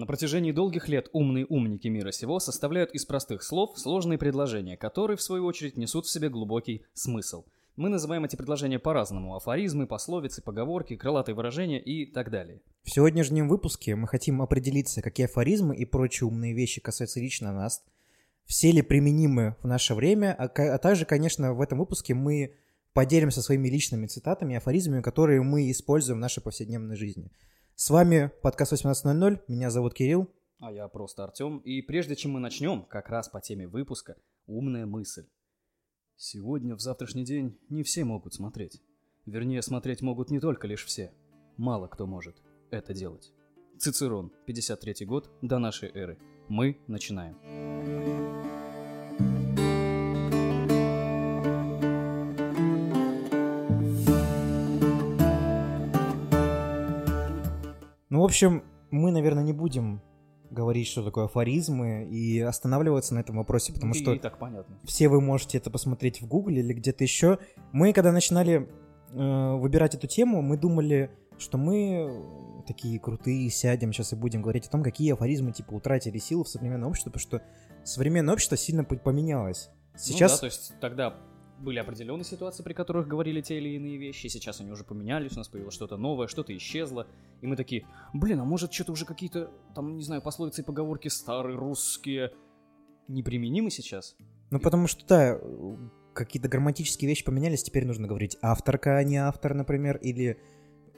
На протяжении долгих лет умные умники мира сего составляют из простых слов сложные предложения, которые, в свою очередь, несут в себе глубокий смысл. Мы называем эти предложения по-разному – афоризмы, пословицы, поговорки, крылатые выражения и так далее. В сегодняшнем выпуске мы хотим определиться, какие афоризмы и прочие умные вещи касаются лично нас, все ли применимы в наше время, а, а также, конечно, в этом выпуске мы поделимся своими личными цитатами и афоризмами, которые мы используем в нашей повседневной жизни. С вами подкаст 18.00, меня зовут Кирилл. А я просто Артем. И прежде чем мы начнем, как раз по теме выпуска, умная мысль. Сегодня, в завтрашний день, не все могут смотреть. Вернее, смотреть могут не только лишь все. Мало кто может это делать. Цицерон, 53 год до нашей эры. Мы начинаем. Ну, в общем, мы, наверное, не будем говорить, что такое афоризмы, и останавливаться на этом вопросе, потому и, что и так понятно. все вы можете это посмотреть в Гугле или где-то еще. Мы, когда начинали э, выбирать эту тему, мы думали, что мы такие крутые сядем сейчас и будем говорить о том, какие афоризмы типа утратили силу в современном обществе, потому что современное общество сильно поменялось. Сейчас... Ну да, то есть тогда были определенные ситуации, при которых говорили те или иные вещи, сейчас они уже поменялись, у нас появилось что-то новое, что-то исчезло, и мы такие, блин, а может что-то уже какие-то, там, не знаю, пословицы и поговорки старые, русские, неприменимы сейчас? Ну, потому что, да, какие-то грамматические вещи поменялись, теперь нужно говорить авторка, а не автор, например, или...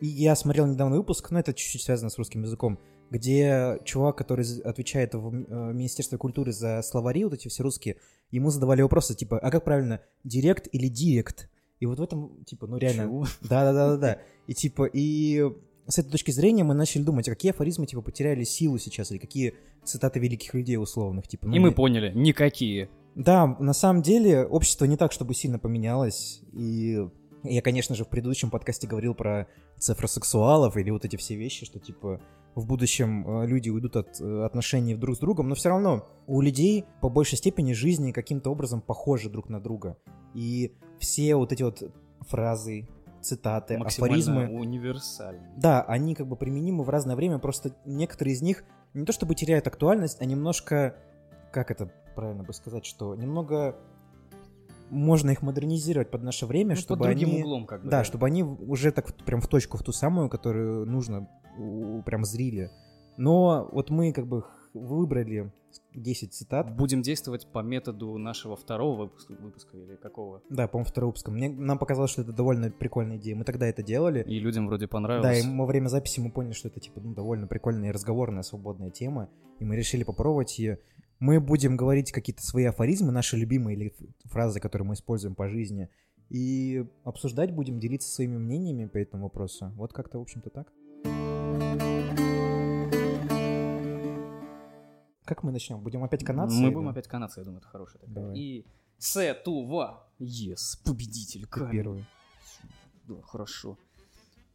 И я смотрел недавно выпуск, но это чуть-чуть связано с русским языком, где чувак, который отвечает в э, Министерстве культуры за словари, вот эти все русские, ему задавали вопросы, типа, а как правильно, директ или директ? И вот в этом, типа, ну реально... Да-да-да-да-да. И типа, и с этой точки зрения мы начали думать, а какие афоризмы, типа, потеряли силу сейчас, или какие цитаты великих людей условных, типа... Ну, и мы поняли, никакие. Да, на самом деле общество не так, чтобы сильно поменялось, и я, конечно же, в предыдущем подкасте говорил про цифросексуалов или вот эти все вещи, что, типа, в будущем э, люди уйдут от э, отношений друг с другом, но все равно у людей по большей степени жизни каким-то образом похожи друг на друга. И все вот эти вот фразы, цитаты, афоризмы... универсальны. Да, они как бы применимы в разное время, просто некоторые из них не то чтобы теряют актуальность, а немножко, как это правильно бы сказать, что немного можно их модернизировать под наше время, ну, чтобы под они, углом, как бы, да, да, чтобы они уже так прям в точку в ту самую, которую нужно, прям зрили. Но вот мы как бы выбрали 10 цитат. Будем действовать по методу нашего второго выпуска, выпуска или какого? Да, по-моему, второго выпуска. Мне, нам показалось, что это довольно прикольная идея. Мы тогда это делали. И людям вроде понравилось. Да, и во время записи мы поняли, что это типа ну, довольно прикольная и разговорная, свободная тема. И мы решили попробовать ее. Мы будем говорить какие-то свои афоризмы, наши любимые или фразы, которые мы используем по жизни, и обсуждать будем, делиться своими мнениями по этому вопросу. Вот как-то, в общем-то, так. Как мы начнем? Будем опять канадцы? Мы будем опять канадцы, я думаю, это хорошая такая. Давай. И Се Тува. Yes, победитель. Камень. первый. Да, хорошо.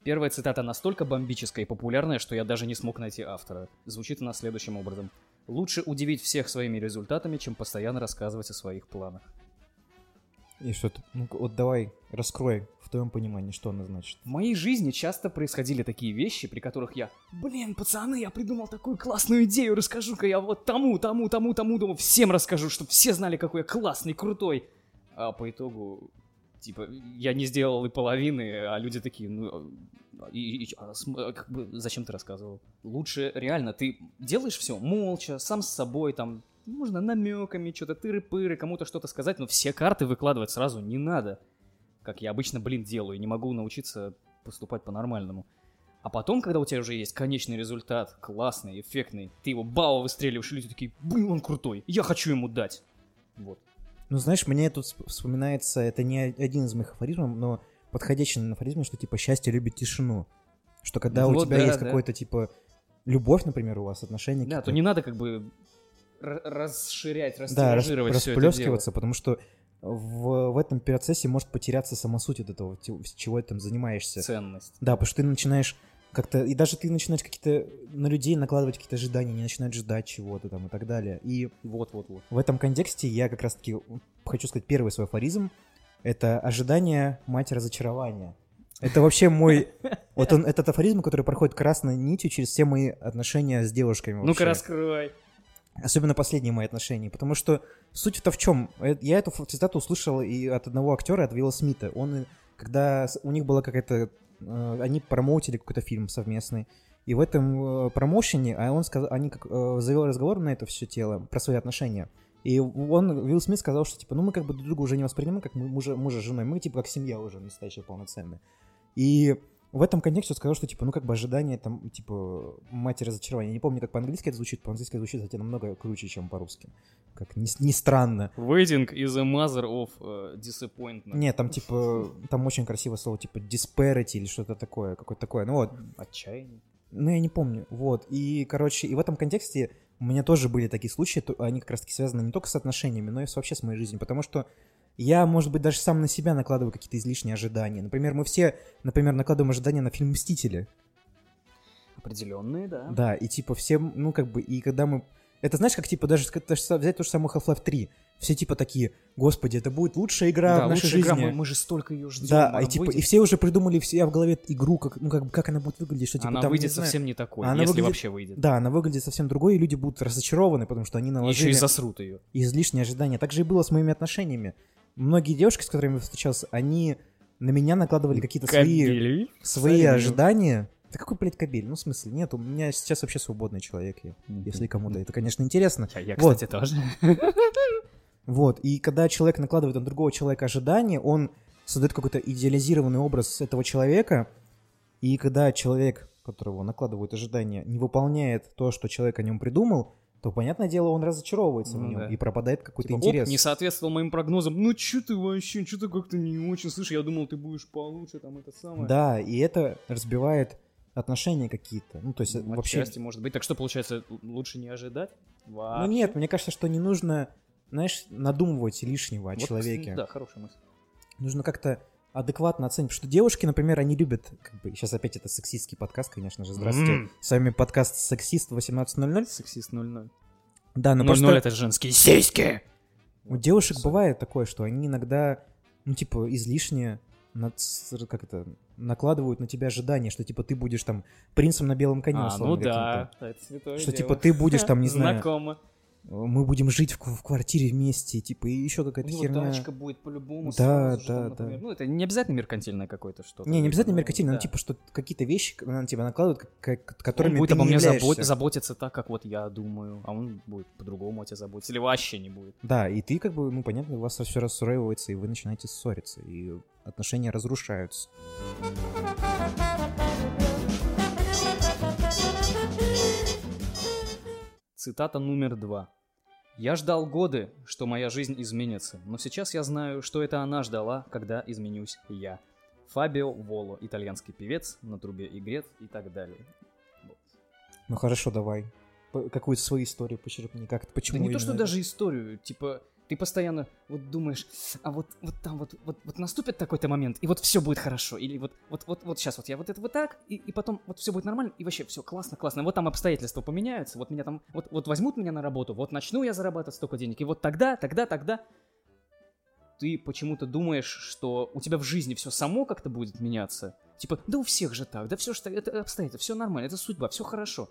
Первая цитата настолько бомбическая и популярная, что я даже не смог найти автора. Звучит она следующим образом. Лучше удивить всех своими результатами, чем постоянно рассказывать о своих планах. И что ты, ну вот давай, раскрой в твоем понимании, что она значит. В моей жизни часто происходили такие вещи, при которых я, блин, пацаны, я придумал такую классную идею, расскажу-ка я вот тому, тому, тому, тому, тому, всем расскажу, чтобы все знали, какой я классный, крутой. А по итогу, типа, я не сделал и половины, а люди такие, ну, и, и- а а как бы, зачем ты рассказывал? Лучше реально, ты делаешь все молча, сам с собой, там, можно намеками, что-то тыры-пыры, кому-то что-то сказать, но все карты выкладывать сразу не надо. Как я обычно, блин, делаю, не могу научиться поступать по-нормальному. А потом, когда у тебя уже есть конечный результат, классный, эффектный, ты его бао выстреливаешь, и люди такие, блин, он крутой, я хочу ему дать. Вот. Ну, знаешь, мне тут сп- вспоминается, это не один из моих афоризмов, но подходящий на афоризм, что типа счастье любит тишину. Что когда у Вот тебя да, есть да. какой-то типа любовь, например, у вас, отношения Да, то не надо как бы расширять, да, рас- растиражировать все это дело. расплескиваться, потому что в, в этом процессе может потеряться сама суть от этого, чего ты там занимаешься. Ценность. Да, потому что ты начинаешь как-то, и даже ты начинаешь какие-то на людей накладывать какие-то ожидания, не начинают ждать чего-то там и так далее. И Вот-вот-вот. в этом контексте я как раз-таки хочу сказать первый свой афоризм. Это ожидание мать разочарования. Это вообще мой... Вот он, этот афоризм, который проходит красной нитью через все мои отношения с девушками. Ну-ка раскрой. Особенно последние мои отношения. Потому что суть-то в чем? Я эту цитату услышал и от одного актера, от Вилла Смита. Он, когда у них была какая-то... э, Они промоутили какой-то фильм совместный. И в этом э, промоушене а он сказал, они как, э, завел разговор на это все тело, про свои отношения. И он, Уилл Смит сказал, что типа, ну мы как бы друг друга уже не воспринимаем как мы- мужа, мужа с женой, мы типа как семья уже настоящая полноценная. И в этом контексте он сказал, что типа, ну как бы ожидание там, типа, мать разочарования. Я не помню, как по-английски это звучит, по-английски это звучит, кстати, намного круче, чем по-русски. Как ни, ни странно. Waiting is a mother of э, disappointment. Нет, там типа, там очень красивое слово, типа disparity или что-то такое, какое-то такое. Ну вот, Отчаяние. Ну, я не помню. Вот. И, короче, и в этом контексте у меня тоже были такие случаи, то- они как раз-таки связаны не только с отношениями, но и вообще с моей жизнью. Потому что я, может быть, даже сам на себя накладываю какие-то излишние ожидания. Например, мы все, например, накладываем ожидания на фильм «Мстители». Определенные, да. Да, и типа все, ну, как бы, и когда мы... Это знаешь, как типа даже взять то же самое Half-Life 3. Все типа такие, господи, это будет лучшая игра Да, в нашей лучшая игра, жизни. мы, мы же столько ее ждем. да, и типа, выйдет. и все уже придумали все в голове игру, как, ну, как, бы, как она будет выглядеть, что типа она там, выйдет не знаю, совсем не такой, Она если выглядит- вообще выйдет. Да, она выглядит совсем другой, и люди будут разочарованы, потому что они Еще наложили и засрут ее. излишние ожидания. Так же и было с моими отношениями. Многие девушки, с которыми я встречался, они на меня накладывали какие-то свои, свои Кабель. ожидания. Да какой, блядь, кабель? Ну, в смысле, нет, у меня сейчас вообще свободный человек, я. если кому-то это, конечно, интересно. Я, я, Вот. кстати, тоже. Вот, и когда человек накладывает на другого человека ожидания, он создает какой-то идеализированный образ этого человека, и когда человек, которого накладывают ожидания, не выполняет то, что человек о нем придумал, то, понятное дело, он разочаровывается в Ну нем, да. и пропадает какой-то Типа, оп, интерес. не соответствовал моим прогнозам. Ну, чё ты вообще, чё ты как-то не очень. Слышь, я думал, ты будешь получше, там, это самое. Да, и это разбивает отношения какие-то. Ну, то есть, Ну, вообще... Отчасти, может быть. Так что, получается, лучше не ожидать? Ну, Вообще. нет, мне кажется, что не нужно, знаешь, надумывать лишнего о Вот, человеке. Да, хорошая мысль. Нужно как-то адекватно оценить, потому что девушки, например, они любят, как бы, сейчас опять это сексистский подкаст, конечно же, здравствуйте. М. С вами подкаст «Сексист 18.00». Сексист 0-0. Да, но 0-0 просто это женские сиськи. у девушек бывает такое, что они иногда, ну, типа, излишне над- как это, накладывают на тебя ожидания, что, типа, ты будешь там принцем на белом коне, А, условно, ну да, это святое Что, дело. типа, ты будешь там, не знаю, Знакомо. Мы будем жить в, в квартире вместе, типа, и еще какая-то него херня. тачка будет по-любому. Да, сразу же, да, там, да. например. Ну, это не обязательно меркантильное какое-то что-то. Не, не обязательно Ну, меркантильно, но да. типа, что какие-то вещи на тебя накладывают, как- как- Он которыми будет ты обо не мне забо- заботиться так, как вот я думаю, а он будет по-другому о тебе заботиться, или вообще не будет. Да, и ты как бы, ну, понятно, у вас все расстраивается, и вы начинаете ссориться, и отношения разрушаются. Цитата номер два. «Я ждал годы, что моя жизнь изменится, но сейчас я знаю, что это она ждала, когда изменюсь я». Фабио Воло, итальянский певец, на трубе игрет и так далее. Вот. Ну хорошо, давай. Какую-то свою историю почерпни, как Да почему не то, что даже историю, типа, ты постоянно вот думаешь, а вот, вот там вот, вот, вот наступит такой-то момент, и вот все будет хорошо, или вот, вот, вот, вот сейчас вот я вот это вот так, и, и потом вот все будет нормально, и вообще все классно, классно, вот там обстоятельства поменяются, вот меня там, вот, вот возьмут меня на работу, вот начну я зарабатывать столько денег, и вот тогда, тогда, тогда ты почему-то думаешь, что у тебя в жизни все само как-то будет меняться, типа, да у всех же так, да все так, это обстоятельства, все нормально, это судьба, все хорошо,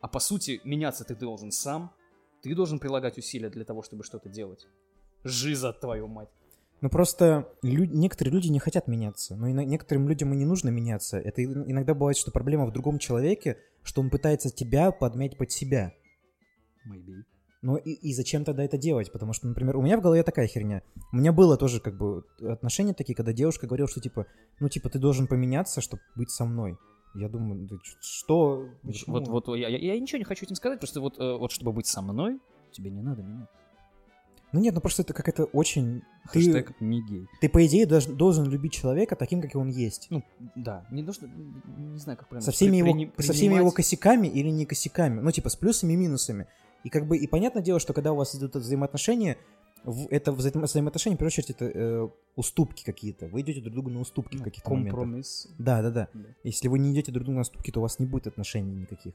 а по сути меняться ты должен сам, ты должен прилагать усилия для того, чтобы что-то делать. Жиза, твою мать. Ну просто лю- некоторые люди не хотят меняться, но и некоторым людям и не нужно меняться. Это иногда бывает, что проблема в другом человеке, что он пытается тебя подмять под себя. Maybe. Ну и, и зачем тогда это делать? Потому что, например, у меня в голове такая херня. У меня было тоже как бы отношения такие, когда девушка говорила, что типа, ну типа ты должен поменяться, чтобы быть со мной. Я думаю, да что? Почему? Вот, вот, я, я- ничего не хочу этим сказать, просто вот, э, вот чтобы быть со мной, тебе не надо меня. Ну нет, ну просто это какая-то очень... Ты, Хэштег не гей. ты по идее должен, должен любить человека таким, как он есть. Ну, да, не что, не знаю, как правильно. со всеми, его, прини- со всеми его принимать. косяками или не косяками. Ну, типа, с плюсами и минусами. И как бы, и понятное дело, что когда у вас идут взаимоотношения, это взаим- взаимоотношения, в первую очередь, это э, уступки какие-то. Вы идете друг другу на уступки в Ну, каких-то моментах. компромисс. Да, да, да. Да. Если вы не идете друг другу на уступки, то у вас не будет отношений никаких.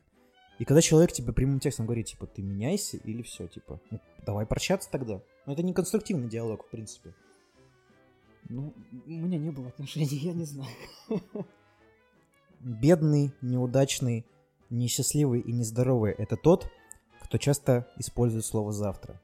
И когда человек тебе прямым текстом говорит, типа, ты меняйся или все, типа, ну, давай прощаться тогда. Но это не конструктивный диалог, в принципе. Ну, у меня не было отношений, я не знаю. Бедный, неудачный, несчастливый и нездоровый — это тот, кто часто использует слово «завтра».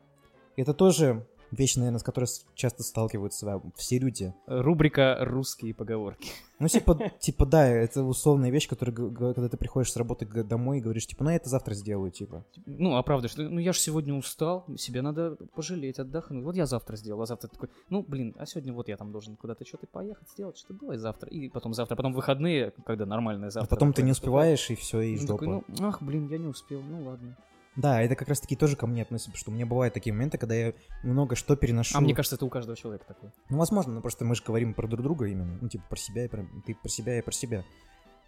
Это тоже вещь, наверное, с которой часто сталкиваются все люди. Рубрика «Русские поговорки». Ну, типа, типа, да, это условная вещь, которая, когда ты приходишь с работы домой и говоришь, типа, ну, я это завтра сделаю, типа. Ну, а правда, что, ну, я же сегодня устал, себе надо пожалеть, отдохнуть. Вот я завтра сделал, а завтра такой, ну, блин, а сегодня вот я там должен куда-то что-то поехать сделать, что давай завтра. И потом завтра, потом выходные, когда нормальное А завтра. потом ты не успеваешь, и все, и Ну, жопа. такой, ну, ах, блин, я не успел, ну ладно. Да, это как раз-таки тоже ко мне относится, потому что у меня бывают такие моменты, когда я много что переношу. А мне кажется, это у каждого человека такое. Ну, возможно, но просто мы же говорим про друг друга именно. Ну, типа, про себя и про... Ты про себя и про себя.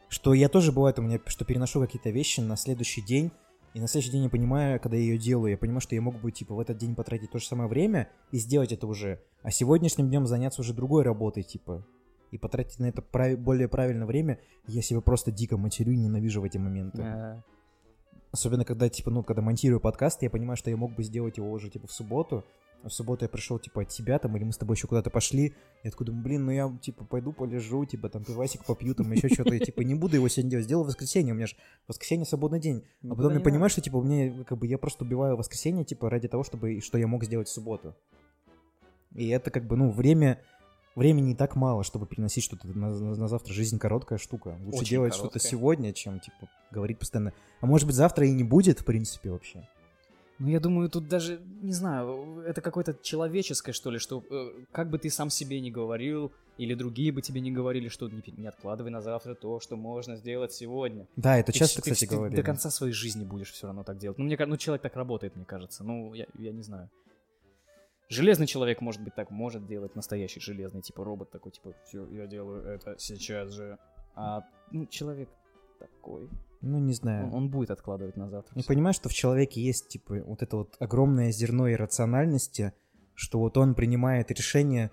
Что я тоже бывает у меня, что переношу какие-то вещи на следующий день, и на следующий день я понимаю, когда я ее делаю, я понимаю, что я мог бы, типа, в этот день потратить то же самое время и сделать это уже. А сегодняшним днем заняться уже другой работой, типа. И потратить на это прав- более правильное время, я себя просто дико матерю и ненавижу в эти моменты. А, Особенно, когда, типа, ну, когда монтирую подкаст, я понимаю, что я мог бы сделать его уже, типа, в субботу. А в субботу я пришел, типа, от тебя там, или мы с тобой еще куда-то пошли. Такой думаю, блин, ну я, типа, пойду полежу, типа, там, пивасик попью, там, еще что-то. Я, типа, не буду его сегодня делать. Сделал в воскресенье, у меня же воскресенье свободный день. А никуда потом я понимаю, что, типа, у меня, как бы, я просто убиваю воскресенье, типа, ради того, чтобы, что я мог сделать в субботу. И это, как бы, ну, время... Времени не так мало, чтобы переносить что-то на, на- на завтра. Жизнь короткая штука. Лучше Очень делать что-то сегодня, чем, типа, говорить постоянно. А может быть, завтра и не будет, в принципе, вообще. Ну, я думаю, тут даже, не знаю, это какое-то человеческое, что ли, что э, как бы ты сам себе не говорил, или другие бы тебе не говорили, что не, не откладывай на завтра то, что можно сделать сегодня. Да, это Ты часто, ты кстати, ты говорили. до конца своей жизни будешь все равно так делать. Ну, мне кажется, ну, человек так работает, мне кажется. Ну, я, я не знаю. Железный человек, может быть, так может делать, настоящий железный, типа робот такой, типа, все, я делаю это сейчас же. А ну, человек такой, Ну, не знаю. он, он будет откладывать на завтра. Я понимаю, что в человеке есть, типа, вот это вот огромное зерно иррациональности, что вот он принимает решения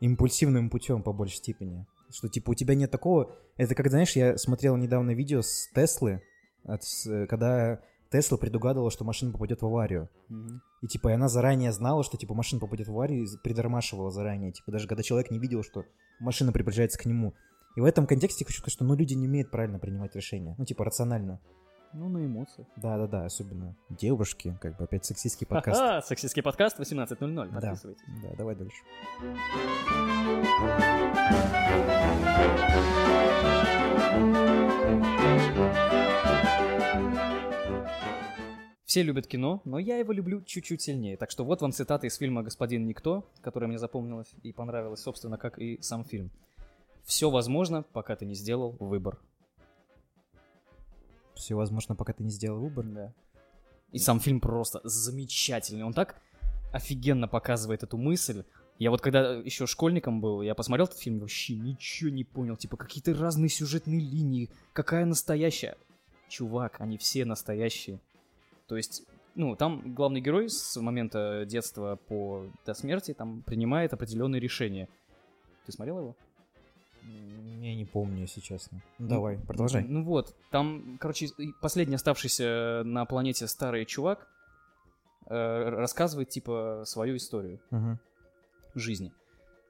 импульсивным путем по большей степени. Что, типа, у тебя нет такого... Это как, знаешь, я смотрел недавно видео с Теслы, от с- когда Тесла предугадывала, что машина попадет в аварию. Мгм. И, типа, и она заранее знала, что, типа, машина попадет в аварию, и придормашивала заранее. Типа, даже когда человек не видел, что машина приближается к нему. И в этом контексте хочу сказать, что, ну, люди не умеют правильно принимать решения. Ну, типа, рационально. Ну, на эмоциях. Да-да-да, особенно девушки, как бы опять сексистский подкаст. Ха-ха, сексистский подкаст 18.00, Да. подписывайтесь. Да, давай дальше. Все любят кино, но я его люблю чуть-чуть сильнее. Так что вот вам цитата из фильма «Господин Никто», которая мне запомнилась и понравилась, собственно, как и сам фильм. «Все возможно, пока ты не сделал выбор». Все возможно, пока ты не сделал выбор. Да. И сам фильм просто замечательный. Он так офигенно показывает эту мысль. Я вот когда еще школьником был, я посмотрел этот фильм, вообще ничего не понял. Типа какие-то разные сюжетные линии. Какая настоящая? Чувак, они все настоящие. То есть, ну, там главный герой с момента детства по до смерти там принимает определенные решения. Ты смотрел его? Я не помню, если честно. Ну, давай, продолжай. Ну вот, там, короче, последний оставшийся на планете старый чувак э, рассказывает, типа, свою историю Мгм. жизни,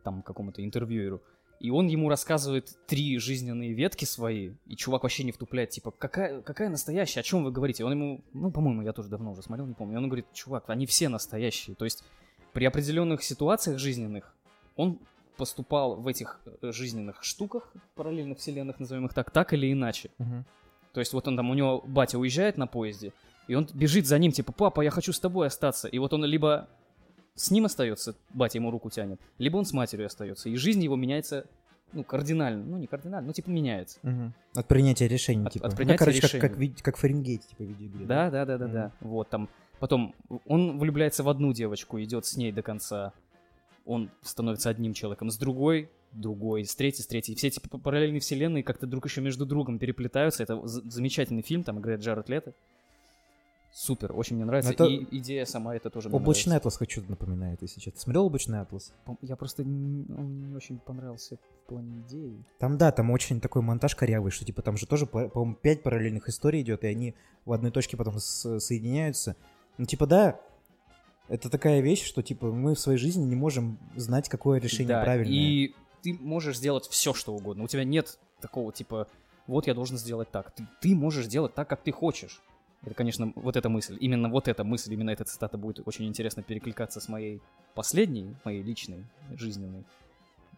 там, какому-то интервьюеру. И он ему рассказывает три жизненные ветки свои, и чувак вообще не втупляет, типа, какая, какая настоящая, о чем вы говорите? Он ему, ну, по-моему, я тоже давно уже смотрел, не помню. Он говорит, чувак, они все настоящие. То есть при определенных ситуациях жизненных он поступал в этих э, жизненных штуках, параллельных вселенных, назовем их так, так или иначе. Мгм. То есть вот он там, у него батя уезжает на поезде, и он бежит за ним, типа, папа, я хочу с тобой остаться. И вот он либо с ним остается, батя ему руку тянет, либо он с матерью остается. И жизнь его меняется, ну, кардинально. Ну, не кардинально, ну, типа, меняется. Мгм. От принятия решений, От- типа. от Ну, принятия короче, как, решений. как, ви- как Фаренгейт, типа, видеоигре. Да, да, да, да, да. Вот там. Потом он влюбляется в одну девочку, идет с ней до конца. Он становится одним человеком, с другой другой, с третьей, с третьей. Все эти параллельные вселенные как-то друг еще между другом переплетаются. Это замечательный фильм, там играет Джаред Лето. Супер, очень мне нравится. Это- И идея сама это тоже мне Облачный нравится. атлас хочу напоминает, если честно. Смотрел облачный атлас? Я просто он не очень понравился в плане идеи. Там, да, там очень такой монтаж корявый, что, типа, там же тоже, по- по-моему, пять параллельных историй идет, и они в одной точке потом соединяются. Ну, типа, да, Это такая вещь, что, типа, мы в своей жизни не можем знать, какое решение Да, правильное. И ты можешь сделать все, что угодно. У тебя нет такого типа, вот я должен сделать так. Ты, ты можешь делать так, как ты хочешь. Это, конечно, вот эта мысль, именно вот эта мысль, именно эта цитата будет очень интересно перекликаться с моей последней, моей личной, жизненной.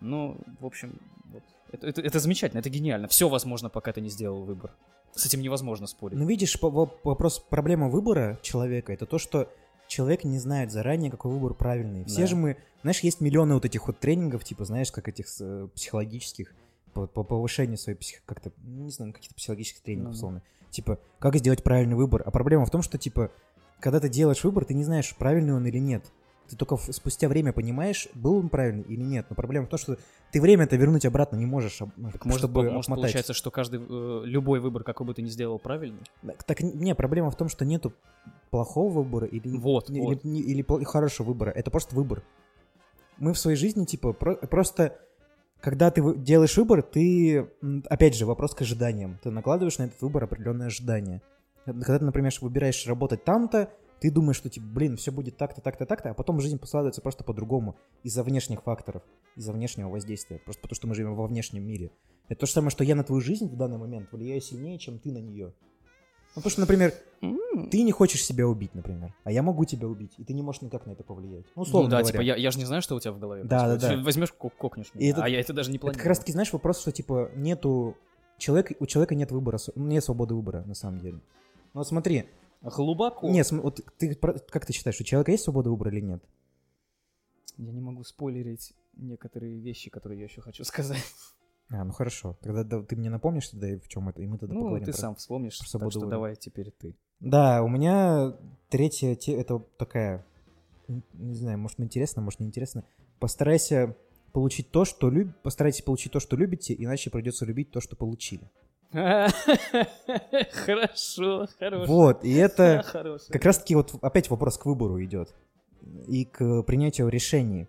Ну, в общем, вот. это, это, это замечательно, это гениально. Все возможно, пока ты не сделал выбор. С этим невозможно спорить. Ну, видишь, вопрос, проблема выбора человека, это то, что человек не знает заранее, какой выбор правильный. Все Да. же мы, знаешь, есть миллионы вот этих вот тренингов, типа, знаешь, как этих э, психологических, по, по повышению своей псих... как-то, не знаю, каких-то психологических тренингов, Ну да. Типа, как сделать правильный выбор. А проблема в том, что, типа, когда ты делаешь выбор, ты не знаешь, правильный он или нет. Ты только спустя время понимаешь, был он правильный или нет. Но проблема в том, что ты время-то вернуть обратно не можешь, об- Так может, чтобы может обмотать. получается, что каждый, э, любой выбор, какой бы ты ни сделал, правильный? Так, так не, проблема в том, что нету плохого выбора или, Вот, или, вот. не- или пл- хорошего выбора. Это просто выбор. Мы в своей жизни, типа, про- просто, когда ты делаешь выбор, ты, опять же, вопрос к ожиданиям. Ты накладываешь на этот выбор определенные ожидания. Когда ты, например, выбираешь работать там-то, ты думаешь, что, типа, блин, все будет так-то, так-то, так-то, а потом жизнь складывается просто по-другому из-за внешних факторов, из-за внешнего воздействия, просто потому что мы живем во внешнем мире. Это то же самое, что я на твою жизнь в данный момент влияю сильнее, чем ты на нее. Ну, потому что, например, ты не хочешь себя убить, например, а я могу тебя убить, и ты не можешь никак на это повлиять. Ну, Ну условно да, говоря. типа, я, я же не знаю, что у тебя в голове. Да, да, да. Возьмешь, ко- кокнешь меня, И это- а я это даже не Это планирую. как раз таки, знаешь, вопрос, что, типа, нету... Человек, у человека нет выбора, с- нет свободы выбора, на самом деле. Ну, вот смотри, Глубоко. нет, вот ты, как ты считаешь, у человека есть свобода выбора или нет? Я не могу спойлерить некоторые вещи, которые я еще хочу сказать. А, ну хорошо, тогда да, ты мне напомнишь тогда, в чем это, и мы тогда ну, поговорим. ты про- сам вспомнишь, про так что давай теперь ты. Да, у меня третья, это такая, не знаю, может интересно, может неинтересно. Постарайся получить то, что люб... Постарайтесь получить то, что любите, иначе придется любить то, что получили. Хорошо, хорошо. Вот, и это как раз-таки вот опять вопрос к выбору идет. И к принятию решений.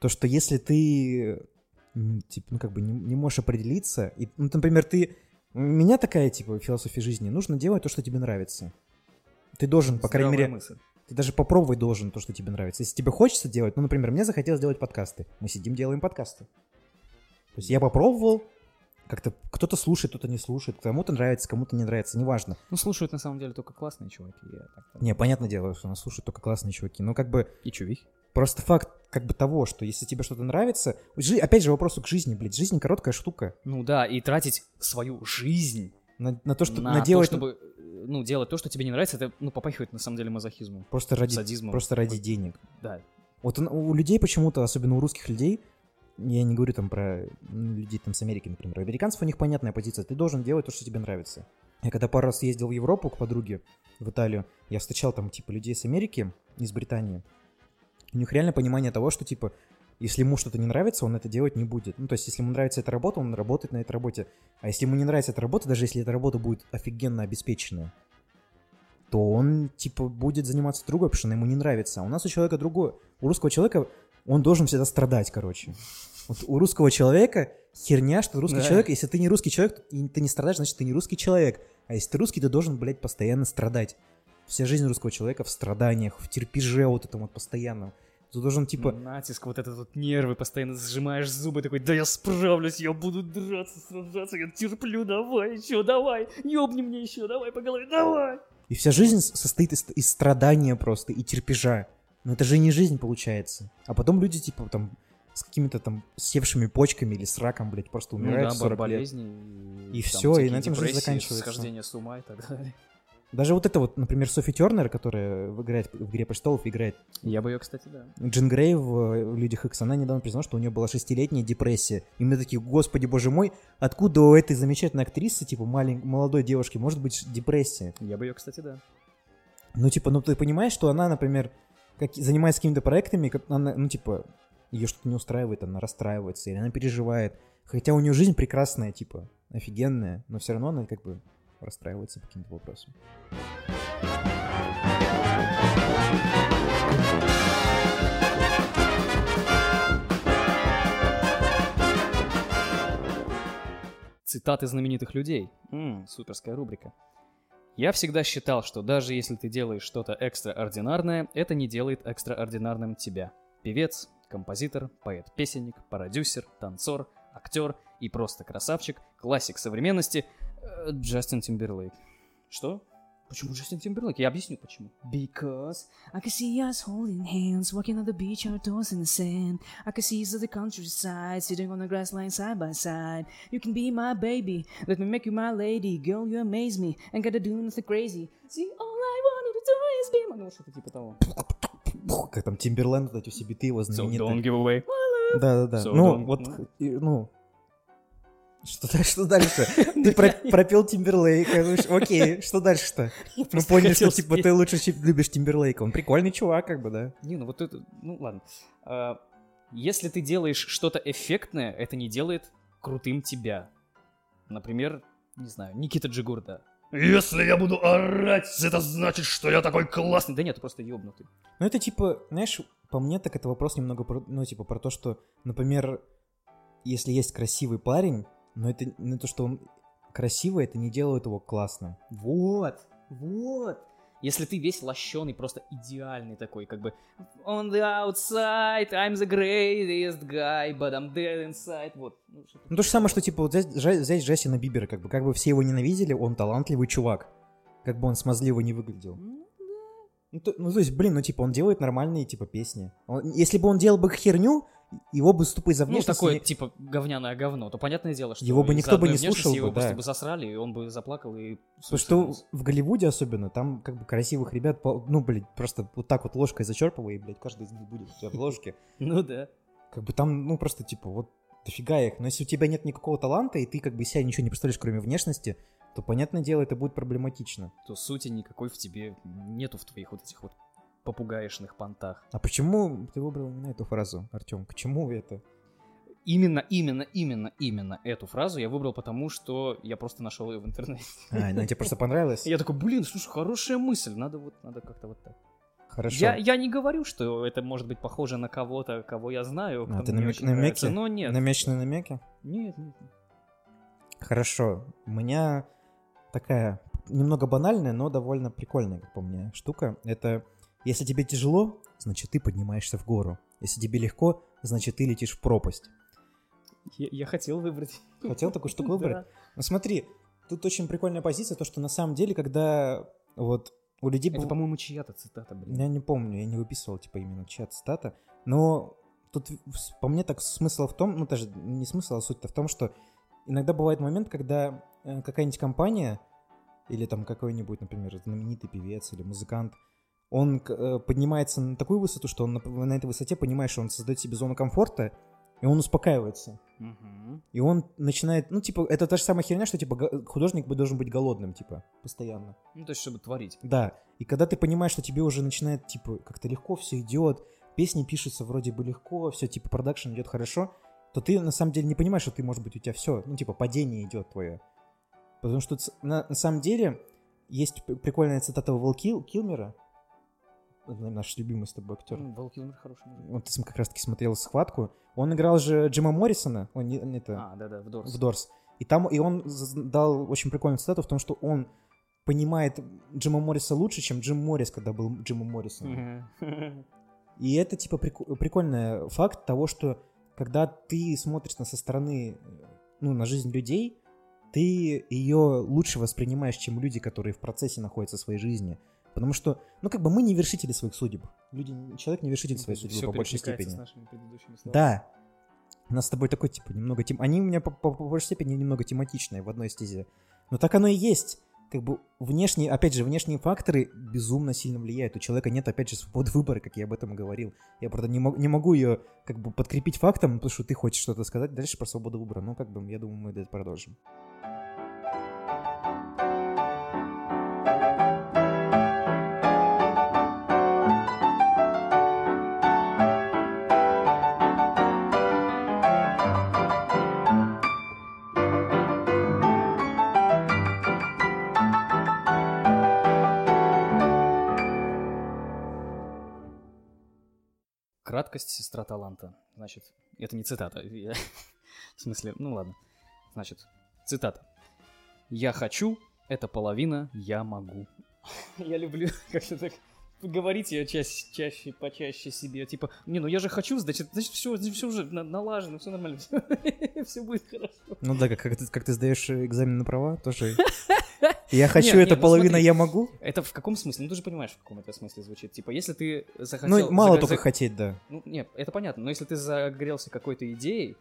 То, что если ты, типа, ну как бы не, не можешь определиться, и, ну, например, ты... У меня такая, типа, философия жизни. Нужно делать то, что тебе нравится. Ты должен, по крайней мере, мысль. ты даже попробовать должен то, что тебе нравится. Если тебе хочется делать, ну, например, мне захотелось делать подкасты. Мы сидим, делаем подкасты. То есть я попробовал, как-то кто-то слушает, кто-то не слушает, кому-то нравится, кому-то не нравится, неважно. Ну, слушают на самом деле только классные чуваки. я Не, понятное дело, что нас слушают только классные чуваки. Но как бы И чувихи. просто факт как бы того, что если тебе что-то нравится... жи- Опять же вопросу к жизни, блядь. Жизнь короткая штука. Ну да, и тратить свою жизнь На, на то, что на наделать... то, чтобы э, ну, делать то, что тебе не нравится, это ну, попахивает на самом деле мазохизмом. Просто ради, садизмом. просто ради денег. Да. Вот у, у людей почему-то, особенно у русских людей, я не говорю там про м, людей там с Америки, например, у американцев у них понятная позиция, ты должен делать то, что тебе нравится. Я когда пару раз ездил в Европу к подруге, в Италию, я встречал там типа людей с Америки, из Британии. У них реально понимание того, что типа если ему что-то не нравится, он это делать не будет. Ну, то есть, если ему нравится эта работа, он работает на этой работе. А если ему не нравится эта работа, даже если эта работа будет офигенно обеспеченная, то он, типа, будет заниматься другой, потому что она ему не нравится. А у нас у человека другое. У русского человека он должен всегда страдать, короче. Вот у русского человека херня, что русский Да. человек, если ты не русский человек, и ты не страдаешь, значит, ты не русский человек. А если ты русский, ты должен, блядь, постоянно страдать. Вся жизнь русского человека в страданиях, в терпеже вот этом вот постоянном. Ты должен, типа, Натиск, вот этот вот нервы, постоянно сжимаешь зубы, такой, да я справлюсь, я буду драться, сражаться, я терплю, давай, еще, давай, ёбни мне еще, давай по голове, давай. И вся жизнь состоит из, из страдания просто и терпежа. Но это же не жизнь получается. А потом люди, типа, там, с какими-то там севшими почками или с раком, блядь, просто умирают ну да, 40 лет. болезни. И там всё, и на этом жизнь заканчивается. Схождение с ума и так далее. Даже вот это вот, например, Софи Тернер, которая играет в «Игре престолов», играет Я бы ее, кстати, да. Джин Грей в э, «Людях Икс», она недавно признала, что у нее была шестилетняя депрессия. И мы такие, господи, боже мой, откуда у этой замечательной актрисы, типа, малень... молодой девушки, может быть депрессия? Я бы ее, кстати, да. Ну, типа, ну ты понимаешь, что она, например, как, занимается какими-то проектами, как она, ну, типа, ее что-то не устраивает, она расстраивается, или она переживает. Хотя у нее жизнь прекрасная, типа, офигенная, но все равно она как бы расстраивается по каким-то вопросам. Цитаты знаменитых людей. М, суперская рубрика. Я всегда считал, что даже если ты делаешь что-то экстраординарное, это не делает экстраординарным тебя. Певец, композитор, поэт-песенник, продюсер, танцор, актер и просто красавчик, классик современности Джастин Тимберлейк. Что? Почему Джастин Тимберлейк? Я объясню почему. Because I can see us holding hands, walking on the beach, our toes in the sand. I can see us at the countryside, sitting on the grass line side by side. You can be my baby, let me make you my lady. Girl, you amaze me, ain't gotta do nothing crazy. See, all I wanted to do is be my... Ну, что-то типа того. Как там Тимберленд, вот эти все биты его So знаменитые. don't give away. Да-да-да. So ну, don't- вот, ну. Ну... Что, дальше- что дальше? Ты про- пропел Тимберлейка, ну, окей, что дальше-то? Мы просто поняли, что, типа, ты лучше любишь Тимберлейка. Он прикольный чувак, как бы, да. Не, ну вот это, ну ладно. А, Если ты делаешь что-то эффектное, это не делает крутым тебя. Например, не знаю, Никита Джигурда. Если я буду орать, это значит, что я такой классный. Классный, да нет, ты просто ёбнутый. Ну, это, типа, знаешь, по мне так это вопрос немного, про, ну, типа, про то, что, например, если есть красивый парень, но это не то, что он красивый, это не делает его классным. Вот, вот. Если ты весь лощеный, просто идеальный такой, как бы On the outside, I'm the greatest guy, but I'm dead inside. Вот. Ну, Ну, то же самое, что, типа, вот взять, взять Джастина Бибера, как бы, как бы все его ненавидели, он талантливый чувак. Как бы он смазливо не выглядел. Ну, Ну, то, ну, то есть, блин, ну, типа, он делает нормальные, типа, песни. Он- если бы он делал бы херню, его бы с тупой за Ну, внешность такое, не- типа, говняное говно, то понятное дело, что Его бы никто бы не слушал его бы, просто да. бы засрали, и он бы заплакал и... Потому что в Голливуде особенно, там как бы красивых ребят, ну, блин, просто вот так вот ложкой зачерпывай, и, блядь, каждый из них будет у тебя в ложке. Ну да. Как бы там, ну, просто, типа, вот дофига их. Но если у тебя нет никакого таланта, и ты как бы себя ничего не представляешь, кроме внешности, то, понятное дело, это будет проблематично. То сути никакой в тебе нету в твоих вот этих вот попугаишных понтах. А почему ты выбрал именно эту фразу, Артем? К чему это? Именно, именно, именно, именно эту фразу я выбрал потому, что я просто нашел ее в интернете. А, она тебе просто понравилась? Я такой, блин, слушай, хорошая мысль, надо вот, надо как-то вот так. Хорошо. Я, я не говорю, что это может быть похоже на кого-то, кого я знаю, А, ты намек- намеки? но нет. Намеч на намеки? Нет, нет. нет. Хорошо. У меня такая немного банальная, но довольно прикольная, как по мне, штука. Это если тебе тяжело, значит ты поднимаешься в гору. Если тебе легко, значит ты летишь в пропасть. Я, я хотел выбрать. Хотел такую штуку выбрать? Да. Ну смотри, тут очень прикольная позиция, то что на самом деле, когда вот у людей... Это, быв- по-моему, чья-то цитата, блин. Я не помню, я не выписывал, типа, именно чья цитата. Но тут, по мне, так смысл в том, ну, даже не смысл, а суть-то в том, что иногда бывает момент, когда э, какая-нибудь компания или там какой-нибудь, например, знаменитый певец или музыкант, он э, поднимается на такую высоту, что он на, на этой высоте понимает, что он создает себе зону комфорта, и он успокаивается. И он начинает, ну, типа, это та же самая херня, что, типа, художник бы должен быть голодным, типа, постоянно. Ну, то есть, чтобы творить. Да, и когда ты понимаешь, что тебе уже начинает, типа, как-то легко все идет, песни пишутся вроде бы легко, все, типа, продакшн идет хорошо, то ты на самом деле не понимаешь, что ты, может быть, у тебя все, ну, типа, падение идет твое. Потому что на, на самом деле есть прикольная цитата Уилл Кил, Килмера, наш любимый с тобой актер. Вэл Килмер хороший мужик. Вот ты как раз-таки смотрел «Схватку». Он играл же Джима Моррисона, он не, не это, А, да-да, в Дорс. в Дорс. И там и он дал очень прикольную цитату в том, что он понимает Джима Морриса лучше, чем Джим Моррис, когда был Джимом Моррисоном. Мгм. И это типа прик- прикольный факт того, что когда ты смотришь на со стороны, ну, на жизнь людей, ты ее лучше воспринимаешь, чем люди, которые в процессе находятся своей жизни. Потому что, ну, как бы мы не вершители своих судеб. Люди, человек не вершитель своей судьбы по большей степени. с нашими предыдущими словами. Да. У нас с тобой такой, типа, немного тем... Они у меня по, по- по большей степени немного тематичные в одной стезе. Но так оно и есть. Как бы внешние, опять же, внешние факторы безумно сильно влияют. У человека нет, опять же, свободы выбора, как я об этом и говорил. Я, правда, не, мог- не могу ее как бы подкрепить фактом, потому что ты хочешь что-то сказать дальше про свободу выбора. Ну, как бы, я думаю, мы это продолжим. Краткость сестра таланта. Значит, это не цитата. я- В смысле, ну ладно. Значит, цитата. Я хочу, это половина «я могу». Я люблю как-то так говорить я чаще, чаще, почаще себе, типа, не, ну я же хочу, значит, значит, все, все уже на- налажено, все нормально, все будет хорошо. Ну да, как, как, ты, как ты сдаешь экзамен на права, тоже. Я хочу, это ну половина, я могу. Это в каком смысле? Ну ты же понимаешь, в каком это смысле звучит. Типа, если ты захотел... Ну, мало только хотеть, да. Ну, нет, это понятно, но если ты загорелся какой-то идеей,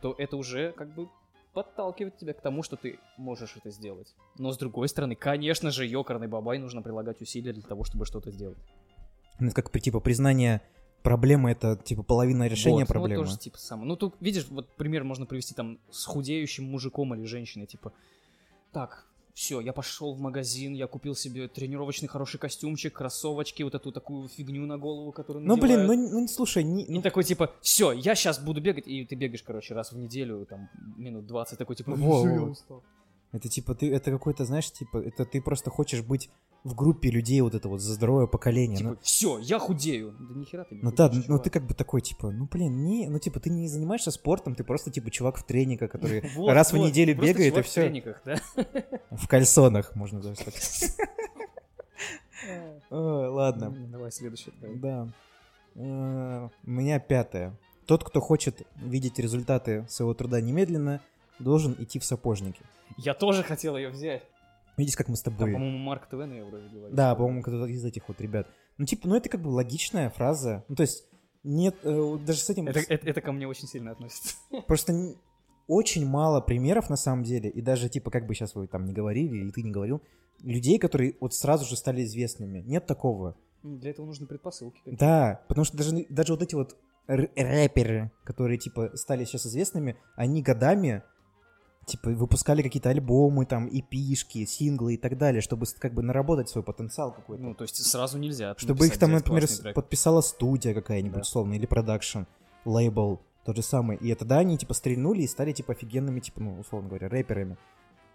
то это уже как бы подталкивает тебя к тому, что ты можешь это сделать. Но с другой стороны, конечно же, ёкарный бабай нужно прилагать усилия для того, чтобы что-то сделать. Ну, это как, типа, признание проблемы, это, типа, половина решения Вот, ну, проблемы. вот тоже типа самое. Ну, тут, видишь, вот пример можно привести там с худеющим мужиком или женщиной, типа, так, все, я пошел в магазин, я купил себе тренировочный хороший костюмчик, кроссовочки, вот эту такую фигню на голову, которую Ну, блин, ну, ну, слушай, не- И ну, такой, типа, все, я сейчас буду бегать, и ты бегаешь, короче, раз в неделю, там, минут 20, такой, типа, Во, «Всё, я во. устал». это, типа, ты, это какой-то, знаешь, типа, это ты просто хочешь быть в группе людей вот это вот за здоровое поколение. Типа, ну, все, я худею. Да нихера ты не ну да, ну ты как бы такой, типа, ну блин, не, ну типа ты не занимаешься спортом, ты просто типа чувак в треника, который раз в неделю бегает и чувак в все. трениках, да? В кальсонах, можно даже. Ой, Ладно, Давай следующий. да. Э, У меня пятое. Тот, кто хочет видеть результаты своего труда немедленно, должен идти в сапожники. Я тоже хотел ее взять. Видишь, как мы с Там, тобой... по-моему, Марк ТВ, я вроде говорил. Да, по-моему, кто-то из этих вот ребят. Ну, типа, ну это как бы логичная фраза. Ну, то есть, нет, э, даже с этим... Это, это, это ко мне очень сильно относится. Просто очень мало примеров на самом деле, и даже типа как бы сейчас вы там не говорили, или ты не говорил, людей, которые вот сразу же стали известными. Нет такого. Для этого нужны предпосылки. Да, потому что даже, даже вот эти вот рэперы, которые типа стали сейчас известными, они годами типа выпускали какие-то альбомы, там, эпишки, синглы и так далее, чтобы как бы наработать свой потенциал какой-то. Ну, то есть сразу нельзя. Чтобы их там, например, подписала студия какая-нибудь, Да. условно, или продакшн, лейбл, тот же самый. И тогда они, типа, стрельнули и стали, типа, офигенными, типа, ну, условно говоря, рэперами.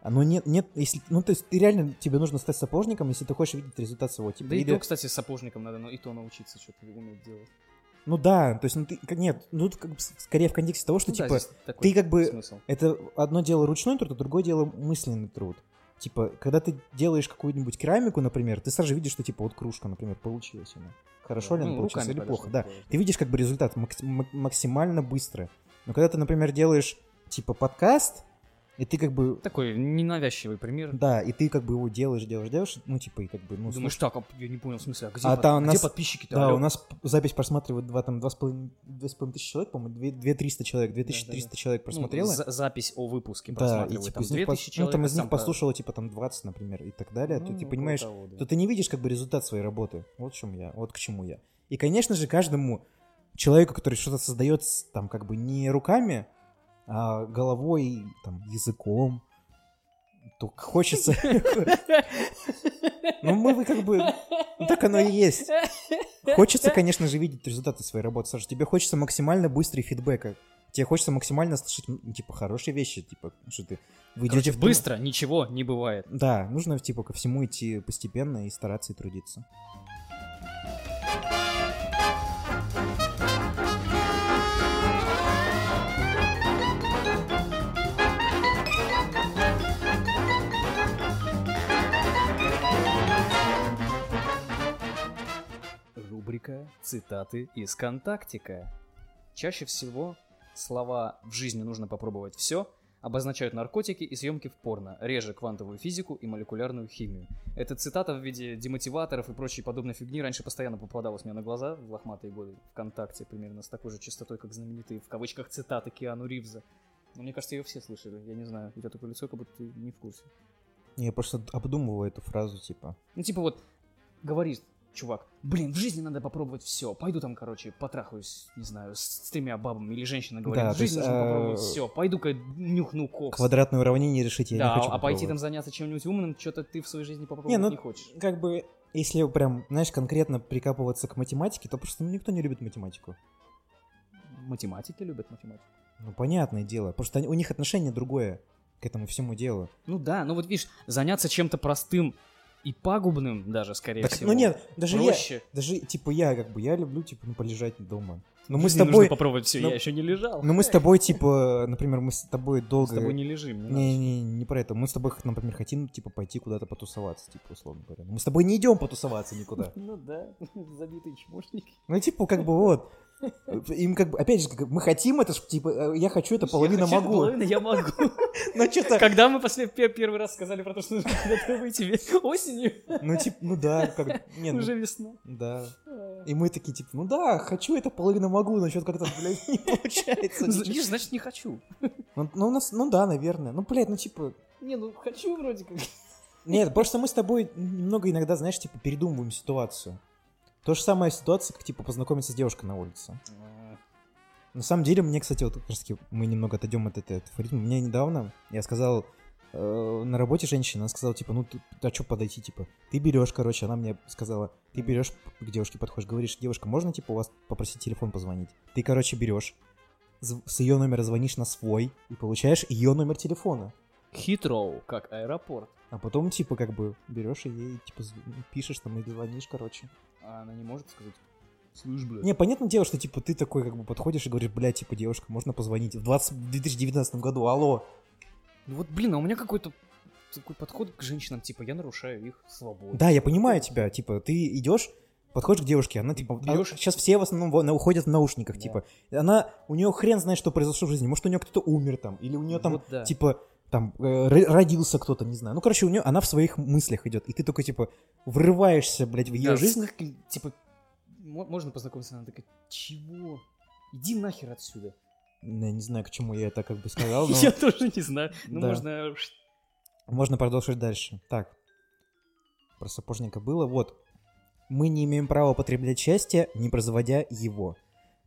А ну нет, нет, если, ну, то есть ты реально, тебе нужно стать сапожником, если ты хочешь видеть результат своего, типа, Да и или- то, кстати, сапожником надо, ну и то научиться что-то уметь делать. Ну да, то есть, ну, ты, нет, ну, тут как бы скорее в контексте того, что, Ну да, типа, такой ты как бы- смысл. это одно дело ручной труд, а другое дело мысленный труд. Типа, когда ты делаешь какую-нибудь керамику, например, ты сразу же видишь, что, типа, вот кружка, например, получилась она. Хорошо Да, ли она ну, получилась или плохо, да. делаешь. Ты видишь как бы результат максимально быстро. Но когда ты, например, делаешь типа подкаст, и ты как бы... Такой ненавязчивый пример. Да, и ты как бы его делаешь, делаешь, делаешь, ну типа и как бы, ну, Думаешь, слушай, так, а я не понял, в смысле, а где, А под- там где нас- подписчики-то? да, алло? у нас запись просматривает два, там, два с половиной, две с половиной тысячи человек, по-моему, две, две триста человек, две тысячи триста человек Ну, просмотрело. за- запись о выпуске да, и типа там из них, 2000 пос- ну, человек. там а из них послушало типа там 20, например, и так далее, то Ну, ты около понимаешь, того, да. то ты не видишь как бы результат своей работы. Вот в чем я, вот к чему я. И, конечно же, каждому человеку, который что-то создает там как бы не руками, а головой, там, языком, то хочется... Ну, мы как бы... ну, Так оно и есть. Хочется, конечно же, видеть результаты своей работы, Саша. Тебе хочется максимально быстрый фидбэка. Тебе хочется максимально слышать, типа, хорошие вещи, типа, что ты... Вы Короче, быстро ничего не бывает. Да, нужно, типа, ко всему идти постепенно и стараться и трудиться. Рубрика «Цитаты из Контактика». Чаще всего слова «в жизни нужно попробовать все» обозначают наркотики и съемки в порно, реже квантовую физику и молекулярную химию. Эта цитата в виде демотиваторов и прочей подобной фигни раньше постоянно попадалась мне на глаза в лохматые годы ВКонтакте, примерно с такой же частотой, как знаменитые в кавычках цитаты Киану Ривза. Но мне кажется, ее все слышали. Я не знаю, у тебя такое лицо, как будто ты не в курсе. Я просто обдумываю эту фразу, типа. Ну, типа вот, говорит чувак, блин, в жизни надо попробовать все. Пойду там, короче, потрахаюсь, не знаю, с, с тремя бабами. Или женщина говорит, Да, в жизни есть, нужно э, попробовать все. Пойду-ка нюхну кокс. Квадратное уравнение решить я да, не хочу а пойти там заняться чем-нибудь умным, что-то ты в своей жизни попробовать Не, ну, не хочешь. как бы, если прям, знаешь, конкретно прикапываться к математике, то просто ну, никто не любит математику. Математики любят математику. Ну, понятное дело. Просто у них отношение другое к этому всему делу. Ну да, ну вот видишь, заняться чем-то простым и пагубным даже, скорее Так, всего. ну нет, даже я, проще. даже, типа, я, как бы, я люблю, типа, ну, полежать дома. Ну мы с Мне нужно тобой, попробовать все, ну, я еще не лежал. ну мы с тобой, типа, например, мы с тобой С долго... тобой не лежим. не. Не, не, не про это. Мы с тобой, например, хотим, типа, пойти куда-то потусоваться, типа, условно говоря. Мы с тобой не идем потусоваться никуда. Ну да, забитый чмошник. Ну, типа, как бы вот. Им как бы, опять же, мы хотим это, типа, э, я хочу это, половина Я хочу, могу. половина я могу. Ну, что-то, Когда мы после пе- первый раз сказали про то, что нужно куда-то выйти осенью, ну, типа, ну да, как, не, ну, уже весна. да. И мы такие, типа, ну да, хочу это, половина могу, но что-то как-то, блядь, не получается. Видишь, значит, не хочу. Ну, ну, у нас, ну да, наверное. Ну, блядь, ну, типа, Не, ну хочу вроде как. Нет, просто мы с тобой немного иногда, знаешь, типа, передумываем ситуацию. То же самая ситуация, как, типа, познакомиться с девушкой на улице. На самом деле, мне, кстати, вот как раз мы немного отойдем от этой афоризма. Мне недавно, я сказал, э, на работе женщина, она сказала, типа, ну, ты, а что подойти, типа, ты берешь, короче, она мне сказала, ты берешь к девушке подходишь, говоришь, девушка, можно, типа, у вас попросить телефон позвонить? Ты, короче, берешь, с ее номера звонишь на свой и получаешь ее номер телефона. Хитроу, как аэропорт. А потом, типа, как бы берешь и ей, типа, пишешь там или звонишь, короче. А она не может сказать, слышь, блядь. Не, понятное дело, что, типа, ты такой, как бы, подходишь и говоришь, блядь, типа, девушка, можно позвонить в 20... в 2019 году, алло. Ну вот, блин, а у меня какой-то такой подход к женщинам, типа, я нарушаю их свободу. Да, я понимаю тебя, типа, ты идешь, подходишь к девушке, она, типа, Берёшь- сейчас все в основном во- на- уходят в наушниках, Да. типа, она, у нее хрен знает, что произошло в жизни, может, у нее кто-то умер там, или у нее там, Вот да. типа, там, э, ро- родился кто-то, не знаю. Ну, короче, у нее, она в своих мыслях идет, и ты только, типа, врываешься, блядь, в ее Да, жизнь. как- типа, мо- можно познакомиться, она такая, чего? Иди нахер отсюда. Я не знаю, к чему я это как бы сказал, но Я тоже не знаю. Ну, Да. можно... можно продолжить дальше. Так, про сапожника было. Вот, мы не имеем права употреблять счастье, не производя его.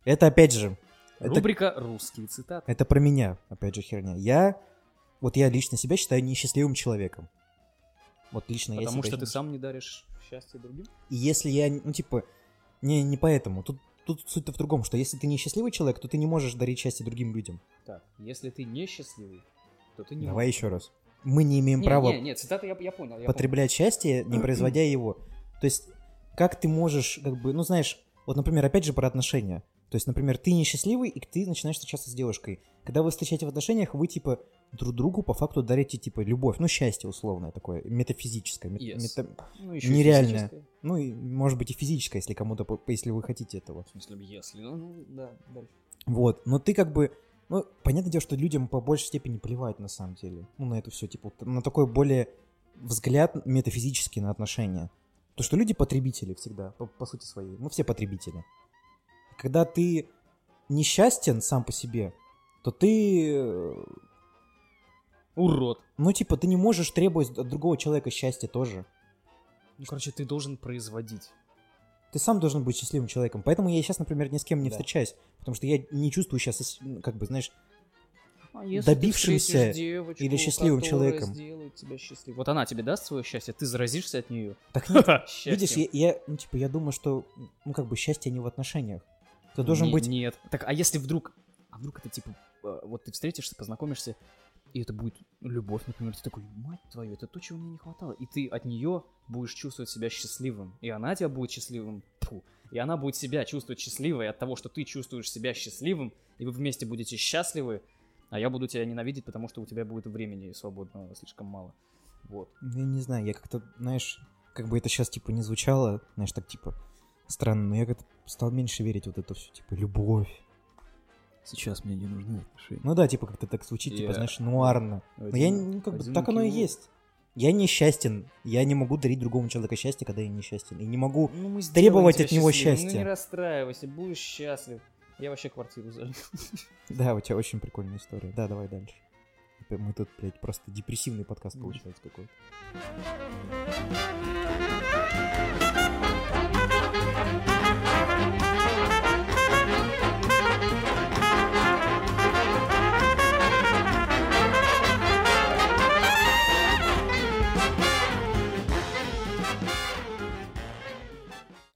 Это, опять же, это, Рубрика «Русские цитаты». это про меня, опять же, херня. Я, вот я лично себя считаю несчастливым человеком. Вот лично я Потому что ты сам не даришь счастье другим? И если я, ну, типа, не, не поэтому. Тут, тут суть-то в другом, что если ты несчастливый человек, то ты не можешь дарить счастье другим людям. Так, если ты несчастливый, то ты не Давай можешь. еще раз. Мы не имеем Не, права не, не, цитаты я, я понял. я потреблять счастье, не производя его. То есть, как ты можешь, как бы, ну, знаешь, вот, например, опять же про отношения. То есть, например, ты несчастливый, и ты начинаешь встречаться с девушкой. Когда вы встречаете в отношениях, вы, типа, друг другу по факту дарите, типа, любовь. Ну, счастье условное такое, метафизическое. мет- Yes. мета-. Ну, еще нереальное. Ну, и, может быть, и физическое, если кому-то, если вы хотите этого. В смысле, если. Ну, ну, да, дальше. Вот, но ты как бы, ну, понятное дело, что людям по большей степени плевать на самом деле. Ну, на это все, типа, на такой более взгляд метафизический на отношения. То, что люди потребители всегда, по, по сути своей. Мы все потребители. Когда ты несчастен сам по себе, то ты, э, Урод. ну, типа, ты не можешь требовать от другого человека счастья тоже. Ну, короче, ты должен производить. Ты сам должен быть счастливым человеком. Поэтому я сейчас, например, ни с кем не Да. встречаюсь. Потому что я не чувствую сейчас, как бы, знаешь, А Добившимся ты девочку, или счастливым человеком. тебя счастливым. Вот она тебе даст свое счастье, ты заразишься от нее. так нет. Видишь, я, я, ну, типа, я думаю, что, ну, как бы, счастье не в отношениях. Это должен Не- быть... Нет. Так, а если вдруг... А вдруг это типа... э, Вот ты встретишься, познакомишься, и это будет любовь, например. Ты такой, мать твою, это то, чего мне не хватало. И ты от нее будешь чувствовать себя счастливым. И она тебя будет счастливым. Фу. И она будет себя чувствовать счастливой от того, что ты чувствуешь себя счастливым, и вы вместе будете счастливы, а я буду тебя ненавидеть, потому что у тебя будет времени свободного слишком мало. Вот. Я не знаю, я как-то, знаешь, как бы это сейчас, типа, не звучало, знаешь, так, типа, странно, но я как-то стал меньше верить вот это все, типа, любовь. Сейчас мне не нужны отношения. Ну да, типа, как-то так звучит, типа, Я- знаешь, нуарно. Но я, ну, как бы, так оно и есть. Я несчастен. Я не могу дарить другому человеку счастье, когда я несчастен. И не могу... Ну, мы требовать от него счастливым. счастья. Ну не расстраивайся, будешь счастлив. Я вообще квартиру залил. Да, у тебя очень прикольная история. Да, давай дальше. Мы тут, блядь, просто депрессивный подкаст получается какой-то.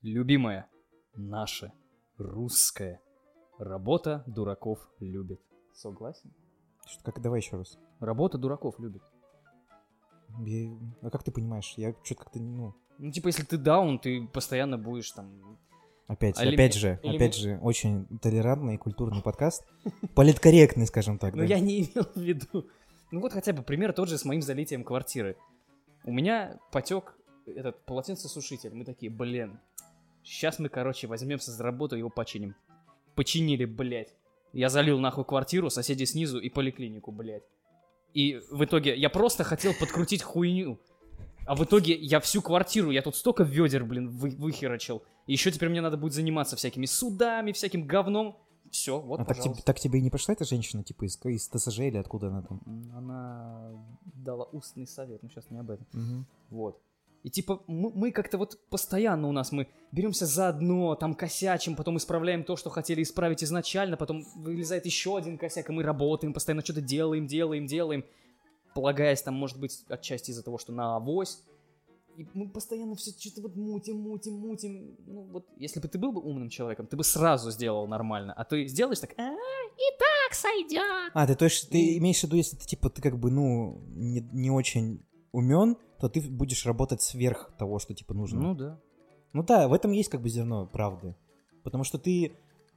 Любимая, наша, русская. Работа дураков любит. Согласен? Что, как, давай еще раз. Работа дураков любит. Я- А как ты понимаешь? Я что-то как-то, ну... Ну, типа, если ты даун, ты постоянно будешь там Опять, А элеме- опять же, элеме- опять же, очень толерантный и культурный подкаст. Политкорректный, скажем так. Ну, я не имел в виду. Ну, вот хотя бы пример тот же с моим залитием квартиры. У меня потек этот полотенцесушитель. Мы такие, блин, сейчас мы, короче, возьмемся за работу и его починим. Починили, блядь. Я залил нахуй квартиру, соседи снизу и поликлинику, блядь. И в итоге я просто хотел подкрутить хуйню. А в итоге я всю квартиру, я тут столько ведер, блин, вы, выхерочил. И еще теперь мне надо будет заниматься всякими судами, всяким говном. Все, вот, А так, тебе, так тебе и не пришла эта женщина, типа, из, из ТСЖ или откуда она там? Она дала устный совет, но сейчас не об этом. Мгм. Вот. И типа мы, мы как-то вот постоянно у нас мы беремся за одно, там косячим, потом исправляем то, что хотели исправить изначально, потом вылезает еще один косяк, и мы работаем, постоянно что-то делаем, делаем, делаем, полагаясь там, может быть, отчасти из-за того, что на авось. И мы постоянно все что-то вот мутим, мутим, мутим. Ну вот, если бы ты был бы умным человеком, ты бы сразу сделал нормально. А ты сделаешь так, «А, Так сойдет. А, ты, то есть, ты имеешь в виду, если ты, типа, ты как бы, ну, не, не очень умен, то ты будешь работать сверх того, что, типа, нужно. ну да. Ну да, в этом есть как бы зерно правды. Потому что ты,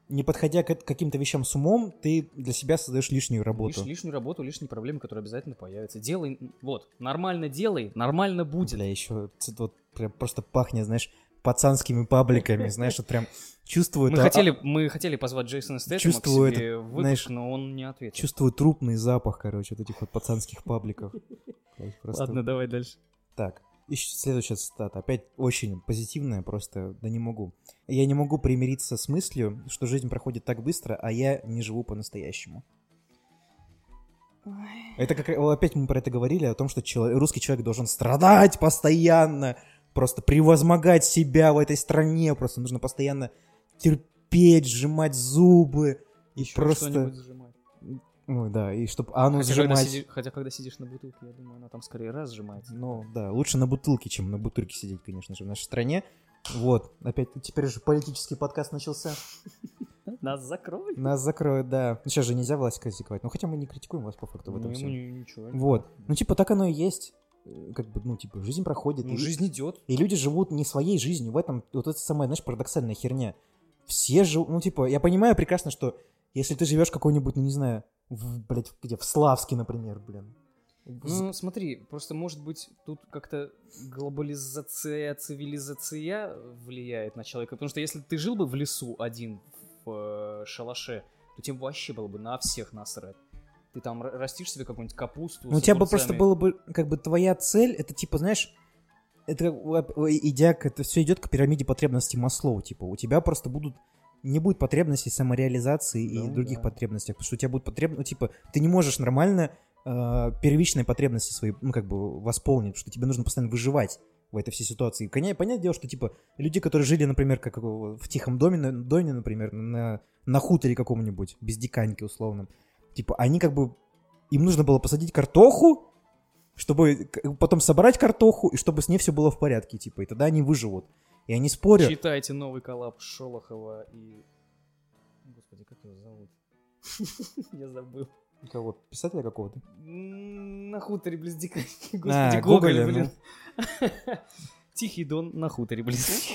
не подходя к каким-то вещам с умом, ты для себя создаешь лишнюю работу. Лиш- лишнюю работу, лишние проблемы, которые обязательно появятся. Делай, вот, нормально делай, нормально будет. Бля, еще вот прям просто пахнет, знаешь, пацанскими пабликами, знаешь, вот прям чувствую... Мы это- хотели, мы хотели позвать Джейсона Стэттема Чувствую к себе в выпуск, знаешь, но он не ответил. Чувствую трупный запах, короче, вот этих вот пацанских пабликов. Просто- Ладно, давай дальше. Так, и следующая цитата. Опять очень позитивная, просто да не могу. Я не могу примириться с мыслью, что жизнь проходит так быстро, а я не живу по-настоящему. Это как опять мы про это говорили, о том, что чело- русский человек должен страдать постоянно, просто превозмогать себя в этой стране, просто нужно постоянно терпеть, сжимать зубы и Ещё просто. Ну да, и чтобы, ну хотя, когда зажимать, сиди- хотя когда сидишь на бутылке, я думаю, она там скорее раз сжимается. Ну, да, лучше на бутылке, чем на бутырке сидеть, конечно же, в нашей стране. Вот, опять, теперь уже политический подкаст начался. Нас закроют. Нас закроют, да. Ну, сейчас же нельзя власть критиковать. Ну, хотя мы не критикуем вас по факту в этом Ну, всем. ничего. Вот. Ну, типа, так оно и есть. Э, Как бы, ну, типа, жизнь проходит. Ну, и, жизнь идет. и люди живут не своей жизнью. В этом вот это самая, знаешь, парадоксальная херня. Все живут, ну, типа, я понимаю прекрасно, что если ты живешь какой-нибудь, ну, не знаю, в, блядь, где, в Славске, например, блин. Ну, смотри, просто, может быть, тут как-то глобализация, цивилизация влияет на человека. Потому что если ты жил бы в лесу один, в э, шалаше, то тебе вообще было бы на всех насрать. Ты там растишь себе какую-нибудь капусту. Ну, у тебя бы просто было бы, как бы, твоя цель, это, типа, знаешь, это, во- идя это все идет к пирамиде потребностей Маслоу, типа, у тебя просто будут, не будет потребностей самореализации и Да, других да. потребностей, потому что у тебя будут потребности, ну, типа, ты не можешь нормально э, первичные потребности свои, ну, как бы, восполнить, потому что тебе нужно постоянно выживать в этой всей ситуации. Понятное, понятное дело, что, типа, люди, которые жили, например, как в тихом доме, на- доме, например, на, на хуторе каком-нибудь, без диканьки условном, типа, они как бы, им нужно было посадить картоху, чтобы потом собрать картоху, и чтобы с ней все было в порядке, типа, и тогда они выживут. И они спорят. Читайте новый коллаб Шолохова и... Господи, как его зовут? Я забыл. Кого? Писателя какого-то? На хуторе близ. А, Господи, Гоголь, блин. Тихий дон на хуторе близ.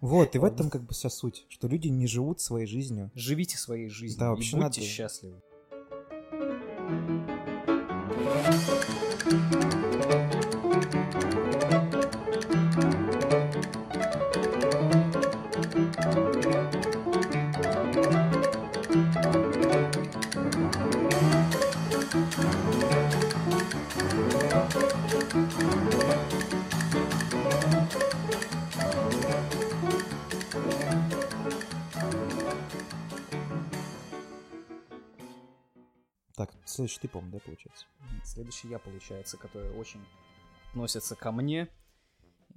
Вот, и в этом как бы вся суть, что люди не живут своей жизнью. Живите своей жизнью Да, и вообще будьте надо. счастливы. Следующий ты, по-моему, да, получается? Следующий я, получается, который очень относится ко мне.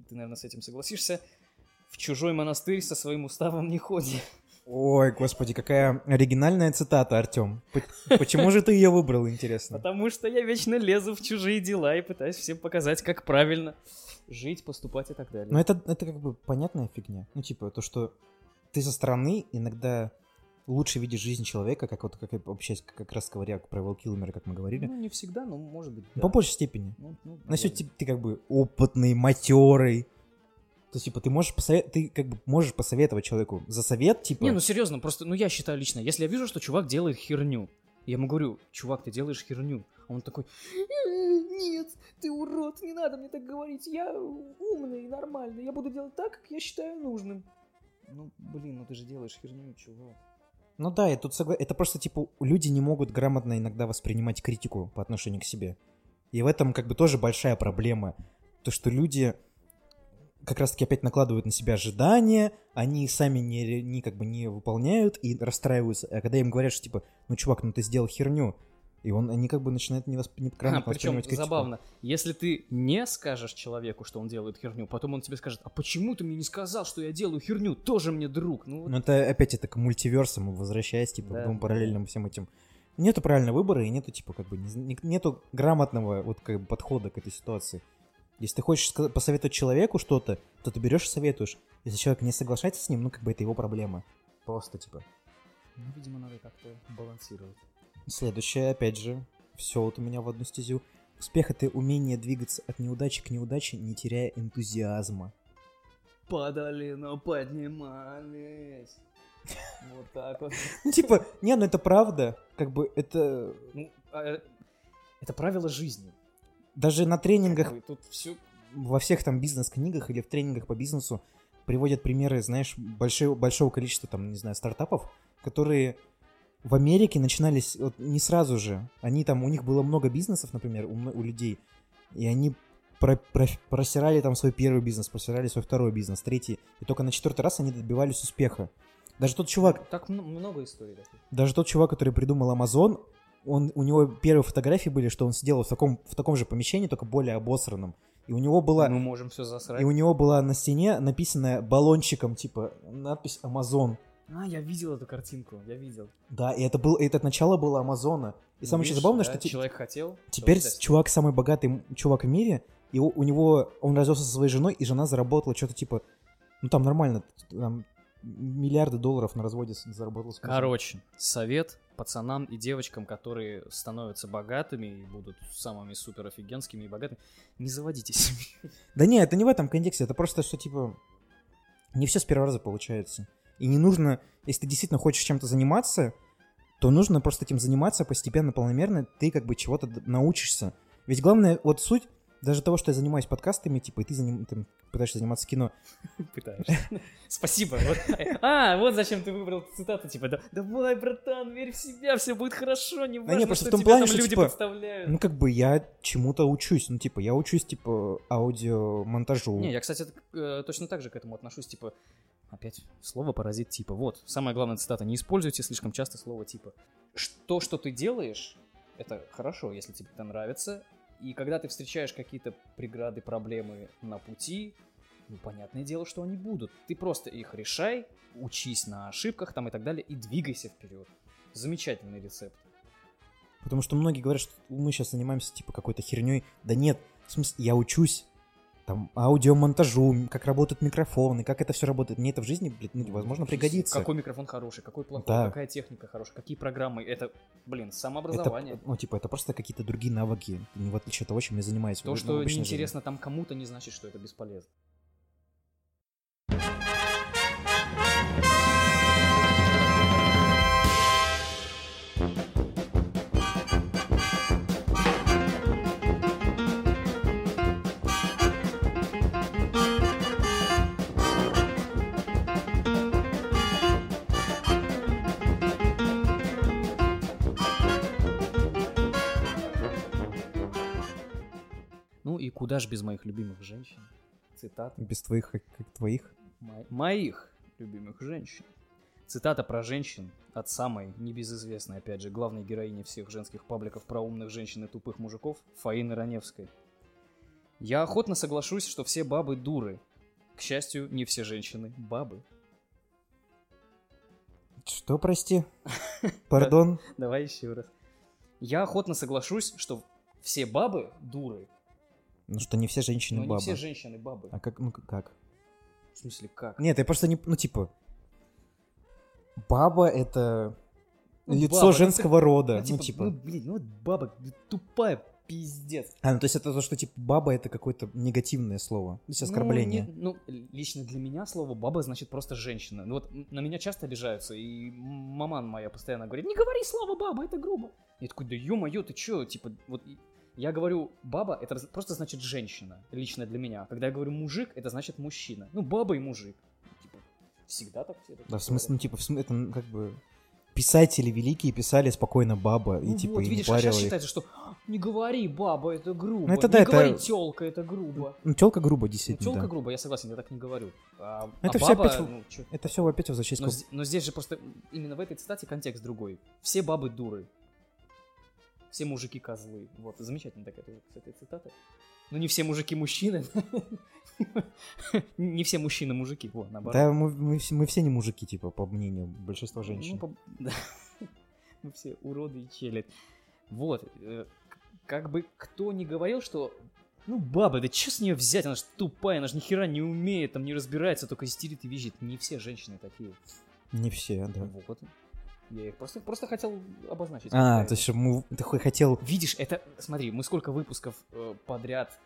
Ты, наверное, с этим согласишься. В чужой монастырь со своим уставом не ходи. Ой, господи, какая оригинальная цитата, Артем. Почему же ты ее выбрал, интересно? Потому что я вечно лезу в чужие дела и пытаюсь всем показать, как правильно жить, поступать и так далее. Но это, это как бы понятная фигня. Ну, типа, то, что ты со стороны иногда лучше видишь жизнь человека, как вот как вообще как раз говоря про Волкилмера, как мы говорили. Ну, не всегда, но может быть, да. По большей степени. Ну, ну, На счет наверное. ты, ты как бы опытный, матерый. То есть, типа, ты можешь посовет... ты как бы можешь посоветовать человеку за совет, типа... Не, ну серьезно, просто, ну я считаю лично, если я вижу, что чувак делает херню, я ему говорю, чувак, ты делаешь херню. А он такой, нет, ты урод, не надо мне так говорить, я умный нормальный, я буду делать так, как я считаю нужным. Ну, блин, ну ты же делаешь херню, чувак. Ну да, я тут согла... это просто, типа, люди не могут грамотно иногда воспринимать критику по отношению к себе. И в этом как бы тоже большая проблема. То, что люди как раз-таки опять накладывают на себя ожидания, они сами не, не как бы не выполняют и расстраиваются. А когда им говорят, что типа, ну чувак, ну ты сделал херню, и он, они как бы начинают не, восп... не грамотно причем критику. забавно, если ты не скажешь человеку, что он делает херню, потом он тебе скажет, а почему ты мне не сказал, что я делаю херню, тоже мне друг. Ну, вот Ну это опять это к мультиверсам, возвращаясь, типа, Да, к двум да. параллельным всем этим. Нету правильного выбора и нету, типа, как бы, не- не- нету грамотного вот как бы подхода к этой ситуации. Если ты хочешь посоветовать человеку что-то, то ты берешь и советуешь. Если человек не соглашается с ним, ну, как бы это его проблема. Просто, типа. ну, видимо, надо как-то балансировать. Следующее, опять же, все вот у меня в одну стезю. Успех — это умение двигаться от неудачи к неудаче, не теряя энтузиазма. Падали, но поднимались. Вот так вот. Ну, типа, не, ну это правда. Как бы это... Ну, а, э, это правило жизни. Даже на тренингах Как бы Тут все во всех там бизнес-книгах или в тренингах по бизнесу приводят примеры, знаешь, большого, большого количества там, не знаю, стартапов, которые в Америке начинались вот, не сразу же. Они там, у них было много бизнесов, например, у, у людей, и они про- про- просирали там свой первый бизнес, просирали свой второй бизнес, третий, и только на четвертый раз они добивались успеха. Даже тот чувак, Так м- много историй таких. даже тот чувак, который придумал Amazon, он, у него первые фотографии были, что он сидел в таком, в таком же помещении, только более обосранном. И у него была... Мы можем все засрать. И у него была на стене написанная баллончиком, типа, надпись Amazon. А, я видел эту картинку, я видел. Да, и это был, и это начало было Амазона. И Ну, самое видишь, забавное, да, что те- человек хотел. теперь чувак самый богатый чувак в мире, и у, у него, он развелся со своей женой, и жена заработала что-то типа, ну там нормально, там миллиарды долларов на разводе мужем. Короче, совет пацанам и девочкам, которые становятся богатыми и будут самыми супер офигенскими и богатыми, не заводите семьи. Да не, это не в этом контексте, это просто, что типа, не все с первого раза получается. И не нужно, если ты действительно хочешь чем-то заниматься, то нужно просто этим заниматься постепенно, планомерно, ты как бы чего-то научишься. Ведь главное, вот суть даже того, что я занимаюсь подкастами, типа, и ты, заним- ты пытаешься заниматься кино. Пытаешься. Спасибо. А, вот зачем ты выбрал цитату, типа, «Да- давай, братан, верь в себя, все будет хорошо, не важно, не, просто что в том тебя плане, там что, люди типа, подставляют. Ну, как бы я чему-то учусь. Ну, типа, я учусь, типа, аудиомонтажу. Не, я, кстати, э, точно так же к этому отношусь, типа, опять слово паразит типа. Вот, самая главная цитата, не используйте слишком часто слово типа. То, что ты делаешь, это хорошо, если тебе это нравится, и когда ты встречаешь какие-то преграды, проблемы на пути, ну, понятное дело, что они будут. Ты просто их решай, учись на ошибках там и так далее, и двигайся вперед. Замечательный рецепт. Потому что многие говорят, что мы сейчас занимаемся, типа, какой-то херней. Да нет, в смысле, я учусь там аудиомонтажу, как работают микрофоны, как это все работает. Мне это в жизни, блин, ну, возможно, пригодится. Какой микрофон хороший, какой плохой, Да. какая техника хорошая, какие программы. Это, блин, Это, самообразование. ну, типа, это просто какие-то другие навыки, не в отличие от того, чем я занимаюсь. в- То, ну, что в обычной жизни. неинтересно там кому-то, не значит, что это бесполезно. Куда ж без моих любимых женщин? Цитата. Без твоих, как, как твоих. Мо- моих любимых женщин. Цитата про женщин от самой небезызвестной, опять же, главной героини всех женских пабликов про умных женщин и тупых мужиков, Фаины Раневской. Я охотно соглашусь, что все бабы дуры. К счастью, не все женщины бабы. Что, прости? Пардон? Давай еще раз. Я охотно соглашусь, что все бабы дуры, Ну что, не все женщины но не бабы. все женщины бабы. А как, ну как? В смысле, как? Нет, я просто не, ну типа, баба это Ну, лицо баба, ну, женского рода. Ну, Ну, типа, типа, ну, блин, ну, вот баба тупая пиздец. А, ну то есть это то, что типа баба это какое-то негативное слово. То есть оскорбление. Ну, не- ну, лично для меня слово баба значит просто женщина. Ну вот на меня часто обижаются, и маман моя постоянно говорит, не говори слово баба, это грубо. Я такой, да ё-моё, ты чё, типа, вот я говорю баба, это просто значит женщина, лично для меня. Когда я говорю мужик, это значит мужчина. Ну, баба и мужик. Типа, всегда так все. Да, в смысле, ну типа, в смысле, это ну, как бы писатели великие писали спокойно баба, и Ну типа вот, и не видишь, а парило сейчас их. считается, что «А, не говори баба, это грубо. Ну, это не да, это- говори тёлка, это грубо. Ну, телка грубо, Ну, действительно, тёлка да. грубо, я согласен, я так не говорю. А, Это а всё баба, опять ну, чё- Это все опять возвращаясь Но, но здесь же просто именно в этой цитате контекст другой. Все бабы дуры. Все мужики козлы. Вот, замечательно такая тоже, кстати, цитата. Но не все мужики мужчины. Не все мужчины мужики, вот, наоборот. Да, мы, мы все, мы все не мужики, типа, по мнению большинства женщин. Ну, по- да. Мы все уроды и челядь. Вот, э, как бы кто не говорил, что ну, баба, да что с нее взять? Она же тупая, она же ни хера не умеет, там не разбирается, только истерит и визжит. Не все женщины такие. Не все, да. Вот. Я их просто, просто хотел обозначить. А, то есть мы- ты хо- хотел... Видишь, это, смотри, мы сколько выпусков э, подряд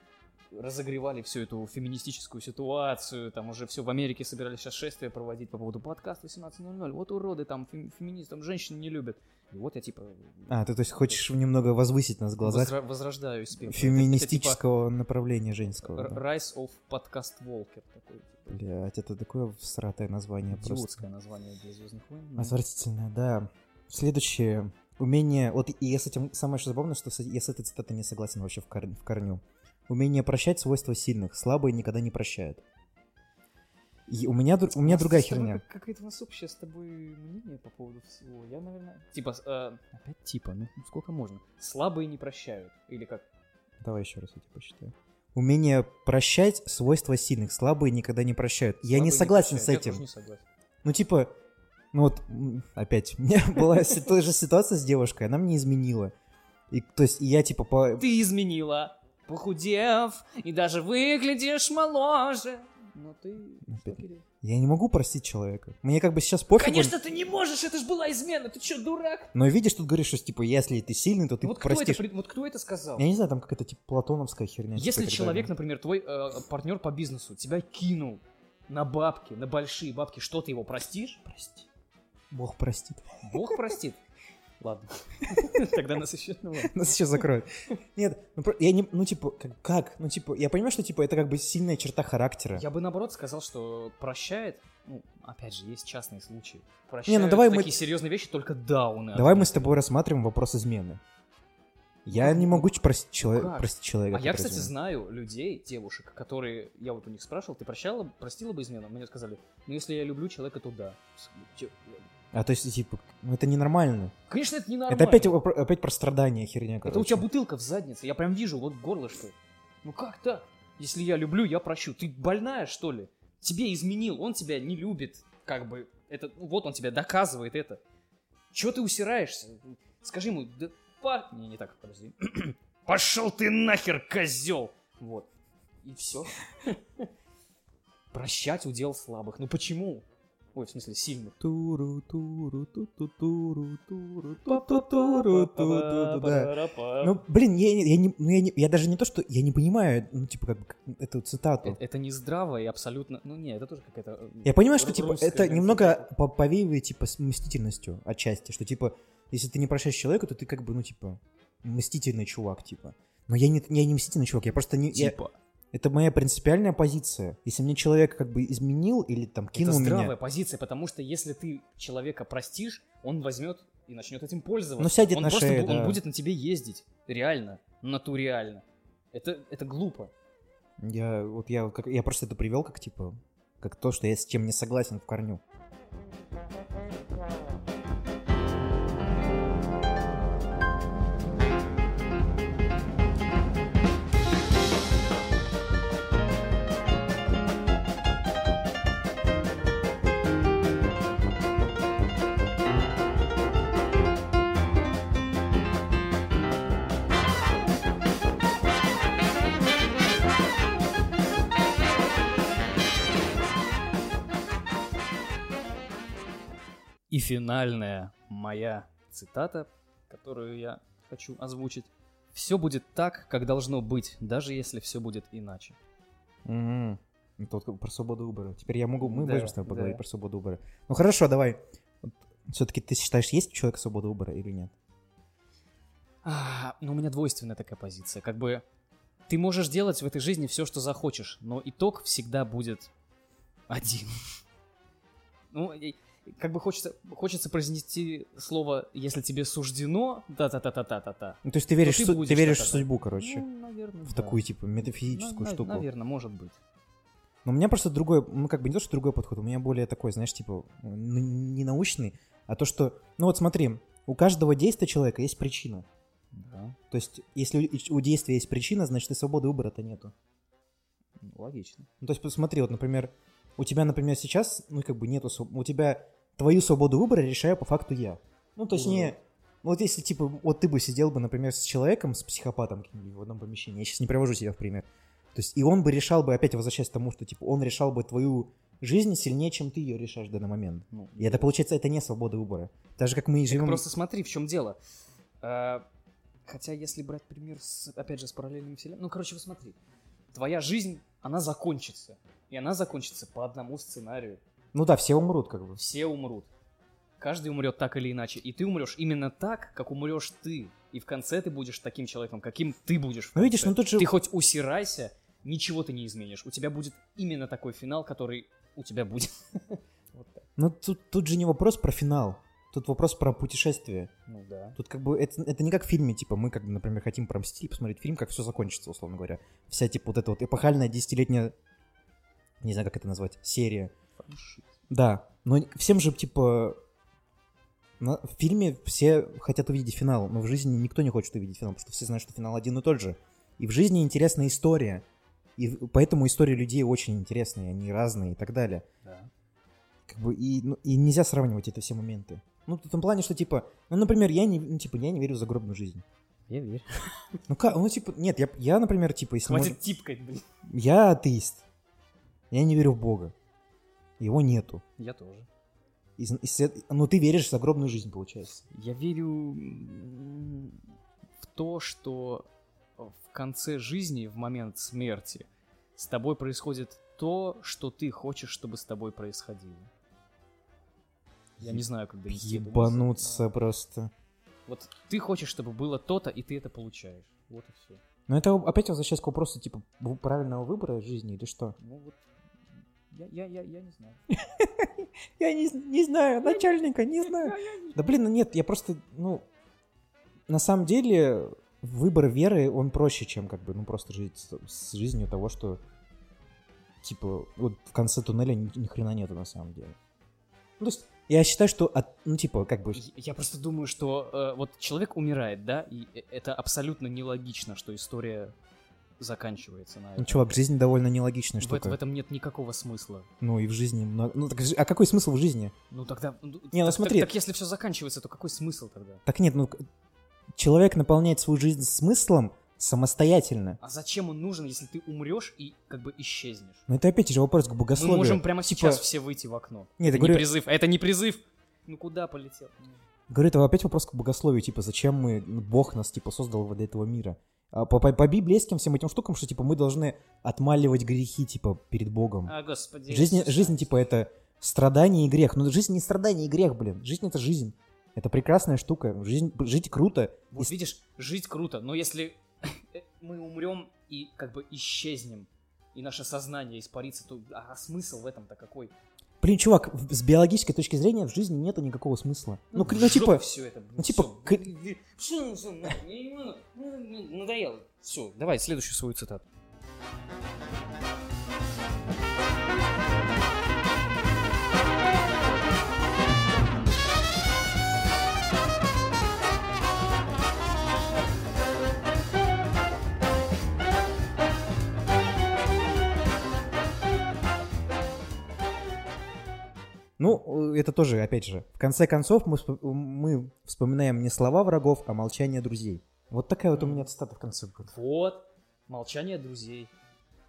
разогревали всю эту феминистическую ситуацию, там уже все в Америке собирались сейчас шествие проводить по поводу подкаста 18.00, вот уроды там, фем- феминистам женщин не любят. И вот я типа А, ты то есть хочешь немного возвысить нас в глазах возра- возрождаю из спектра. феминистического направления Это, женского. типа, да. р- Rise of Podcast Walker такой. типа, Блять, это такое всратое название просто. Идиотское название для Звездных войн. но- Отвратительно, да. Следующее. Умение... Вот и я с этим... Самое что забавное, что я с этой цитатой не согласен вообще в, кор- в корню. Умение прощать свойства сильных. Слабые никогда не прощают. И у меня, у меня нас другая с херня. как- Какое-то у нас общее с тобой мнение по поводу всего. Я, наверное... Типа, с- э, опять типа, ну сколько можно? Слабые не прощают. Или как? Давай еще раз я тебе посчитаю. Умение прощать свойства сильных. Слабые никогда не прощают. я не Слабые согласен с прощают. этим. Я тоже не согласен. Ну, типа, ну вот, опять, у меня была та же ситуация с девушкой, она мне изменила. И, то есть, я, типа, по... Ты изменила, похудев, и даже выглядишь моложе. Но ты... что, Опять. Я не могу простить человека. Мне как бы сейчас пофигу. Конечно, ты не можешь, это ж была измена, ты что, дурак? Но видишь, тут говоришь, что, типа, если ты сильный, то ты вот, кто это, простишь. вот кто это сказал? Я не знаю, там какая-то, типа, платоновская херня. типа, Если человек, далее. например, твой партнер по бизнесу тебя кинул на бабки, на большие бабки, что ты его простишь? Прости. Бог простит. Бог простит. Ладно. Тогда нас еще... Ну. Нас сейчас закроют. Нет, ну, я не, ну, типа, как? Ну, типа, я понимаю, что, типа, это как бы сильная черта характера. Я бы наоборот сказал, что прощает, ну, опять же, есть частные случаи. Не, Прощают ну давай мы- такие серьезные вещи только дауны. Давай мы с тобой рассматриваем вопрос измены. Я Ну, не могу простить, человека, как? простить человека. А я, кстати, изменил. знаю людей, девушек, которые, я вот у них спрашивал, ты прощала, простила бы измену? Мне сказали, ну, если я люблю человека, то да. А то есть, типа, ну, это ненормально. Конечно, это ненормально. Это опять, опять про страдания херня, Это у короче. тебя бутылка в заднице, я прям вижу, вот горлышко. Ну как так? Если я люблю, я прощу. Ты больная, что ли? Тебе изменил, он тебя не любит, как бы. Это, ну, вот он тебя доказывает это. Чего ты усираешься? Скажи ему, да па... Не, не так, подожди. Пошел ты нахер, козел! Вот. И все. Прощать удел слабых. Ну почему? Ой, в смысле, сильных. Туру, туру, ту ту туру, туру, ту ту туру. Ну, блин, я, я, не, ну, я, не, я даже не то, что я не понимаю, ну, типа, как бы, эту цитату. Это, это не здраво и абсолютно... Ну, не, это тоже какая-то... Я понимаю, что, типа, это немного по- повеивает, типа, с мстительностью отчасти, что, типа, если ты не прощаешь человека, то ты, как бы, ну, типа, мстительный чувак, типа. Но я не, я не мстительный чувак, я просто не... я- Типа. Это моя принципиальная позиция. Если мне человек, как бы, изменил или, там, кинул это здравая меня... позиция, потому что если ты человека простишь, он возьмет и начнет этим пользоваться. Ну, сядет он на просто шею, бу- он да. будет на тебе ездить. Реально. Натуреально. Это, это глупо. Я, вот я, как, я просто это привел как, типа, как то, что я с чем не согласен в корню. Финальная моя цитата, которую я хочу озвучить. все будет так, как должно быть, даже если все будет иначе. Мгм. Это вот как про свободу выбора. Теперь я могу, мы Да, можем с тобой поговорить да. про свободу выбора. Ну хорошо, давай. Все-таки ты считаешь, есть у человека свобода выбора или нет? А, ну, у меня двойственная такая позиция. Как бы ты можешь делать в этой жизни все, что захочешь, но итог всегда будет один. Ну, как бы хочется, хочется произнести слово «если тебе суждено», та-та-та-та-та-та-та. Ну, то есть ты веришь, ты в су- будешь ты веришь в судьбу, короче. Ну, наверное, в да. такую, типа, метафизическую На- штуку. Наверное, может быть. Но у меня просто другой, ну как бы не то, что другой подход, у меня более такой, знаешь, типа, ну, не научный, а то, что, ну вот смотри, у каждого действия человека есть причина. Да, То есть, если у у действия есть причина, значит и свободы выбора-то нету. логично. Ну, то есть, посмотри, вот, например, у тебя, например, сейчас, ну, как бы нету, у тебя твою свободу выбора решаю по факту я. Ну, то есть, не, ну, вот если, типа, вот ты бы сидел бы, например, с человеком, с психопатом в одном помещении, я сейчас не привожу себя в пример, то есть, и он бы решал бы, опять возвращаясь к тому, что, типа, он решал бы твою жизнь сильнее, чем ты ее решаешь в данный момент. Ну, И это, получается, это не свобода выбора. Так же, как мы и живем... просто смотри, в чем дело. А, Хотя, если брать пример, с, опять же, с параллельным вселенной... Ну, короче, вот смотри. Твоя жизнь, она закончится. И она закончится по одному сценарию. Ну да, все умрут, как бы. Все умрут. Каждый умрет так или иначе. И ты умрешь именно так, как умрешь ты. И в конце ты будешь таким человеком, каким ты будешь. Ну, видишь, ну тут же... Ты хоть усирайся, ничего ты не изменишь. У тебя будет именно такой финал, который у тебя будет. Вот. Ну, тут, тут же не вопрос про финал. Тут вопрос про путешествие. Ну да. Тут как бы это, это не как в фильме, типа мы, как бы, например, хотим про Мстителей посмотреть фильм, как все закончится, условно говоря. Вся, типа, вот эта вот эпохальная десятилетняя, не знаю, как это назвать, серия. Да, но всем же, типа, на- в фильме все хотят увидеть финал, но в жизни никто не хочет увидеть финал, потому что все знают, что финал один и тот же. И в жизни интересная история. И поэтому истории людей очень интересные, они разные и так далее. Да. Как бы и, ну, и нельзя сравнивать это все моменты. Ну, в том плане, что, типа, ну, например, я не, ну, типа, я не верю в загробную жизнь. Я верю. Ну, как, ну, типа, нет, я, я например, типа, если Хватит можно- типкать, блин. Я атеист. Я не верю в Бога. Его нету. Я тоже. И, з- и след- ну, ты веришь в загробную жизнь, получается. Я верю в то, что в конце жизни, в момент смерти, с тобой происходит то, что ты хочешь, чтобы с тобой происходило. Я не знаю, мысль, Ебануться просто. Вот ты хочешь, чтобы было то-то, и ты это получаешь. Вот и все. Но это опять возвращаясь к вопросу, типа, правильного выбора жизни или что? Ну вот. Я, я, я, я не знаю. Я не, не знаю, начальника, не знаю. Да блин, ну нет, я просто, ну, на самом деле, выбор веры, он проще, чем как бы, ну, просто жить с, с жизнью того, что, типа, вот в конце туннеля ни, ни хрена нету на самом деле. Ну, то есть, я считаю, что, от, ну, типа, как бы, Я- Я просто думаю, что э, вот человек умирает, да, и э- это абсолютно нелогично, что история заканчивается на ну, этом. чувак, жизнь довольно нелогичная в, штука. в этом нет никакого смысла. Ну, и в жизни много... Ну, так, а какой смысл в жизни? Ну тогда... ну, Не, ну так, смотри. Так, так если все заканчивается, то какой смысл тогда? Так нет, ну, человек наполняет свою жизнь смыслом самостоятельно. А зачем он нужен, если ты умрешь и как бы исчезнешь? Но это опять же вопрос к богословию. Мы можем прямо Типа, сейчас все выйти в окно. Нет, это говорю- не призыв. А это не призыв. Ну куда полетел? Говорю, это опять вопрос к богословию, типа, зачем мы, ну, Бог нас, типа, создал для этого мира. А по, по, по ко всем этим штукам, что, типа, мы должны отмаливать грехи, типа, перед Богом. А, господи. жизнь, жизнь, типа, это страдание и грех. Но жизнь не страдание и грех, блин. Жизнь — это жизнь. Это прекрасная штука. Жизнь, жить круто. Вот И- видишь, жить круто, но если мы умрем и как бы исчезнем, и наше сознание испарится, то а смысл в этом-то какой? Блин, чувак, с биологической точки зрения в жизни нету никакого смысла. Ну, к- ну, типа, все это, ну, типа, к- ну, надоело. Все, давай следующую свою цитату. Ну, э, это тоже, опять же, в конце концов мы, мы вспоминаем не слова врагов, а молчание друзей. Вот такая вот у меня цитата в конце будет. Вот, молчание друзей.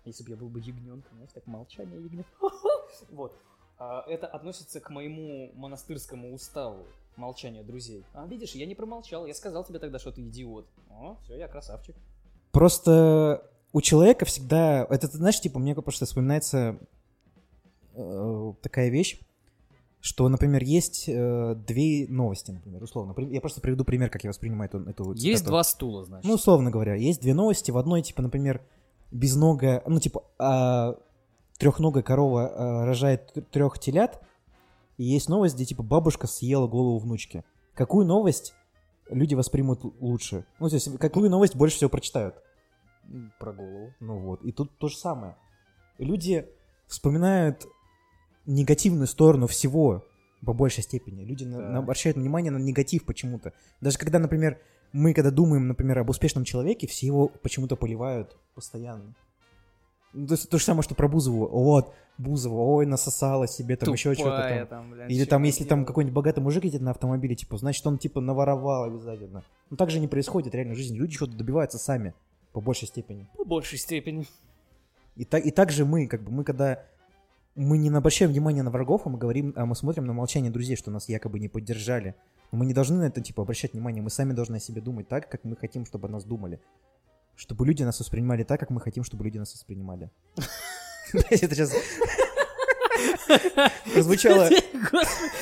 Если бы я был бы ягненком, знаешь, так молчание ягненка. Вот. А это относится к моему монастырскому уставу. Молчание друзей. А видишь, я не промолчал. Я сказал тебе тогда, что ты идиот. О, все, я красавчик. Просто у человека всегда... Это, знаешь, типа, мне просто вспоминается э, такая вещь, что, например, есть э, две новости, например, условно. Я просто приведу пример, как я воспринимаю эту, эту Есть цитату. два стула, значит. Ну, условно говоря, есть две новости. В одной, типа, например, безногая, ну, типа, а, трехногая корова а, рожает трех телят, и есть новость, где, типа, бабушка съела голову внучки. Какую новость люди воспримут лучше? Ну, то есть, какую новость больше всего прочитают? Про голову. Ну вот, и тут то же самое. Люди вспоминают негативную сторону всего по большей степени. Люди Да. на- обращают внимание на негатив почему-то. Даже когда, например, мы когда думаем, например, об успешном человеке, все его почему-то поливают постоянно. Ну, То, есть то же самое, что про Бузову. Вот, Бузова, ой, насосала себе там еще что-то Тупая там. там, блядь, Или там, если там делает? какой-нибудь богатый мужик едет на автомобиле, типа, значит, он, типа, наворовал обязательно. Ну, так же не происходит реально в жизни. Люди что-то добиваются сами, по большей степени. По большей степени. И так, и так же мы, как бы, мы когда мы не обращаем внимания на врагов, а мы говорим, а мы смотрим на молчание друзей, что нас якобы не поддержали. Но мы не должны на это, типа, обращать внимание. Мы сами должны о себе думать так, как мы хотим, чтобы о нас думали. Чтобы люди нас воспринимали так, как мы хотим, чтобы люди нас воспринимали. Это сейчас прозвучало...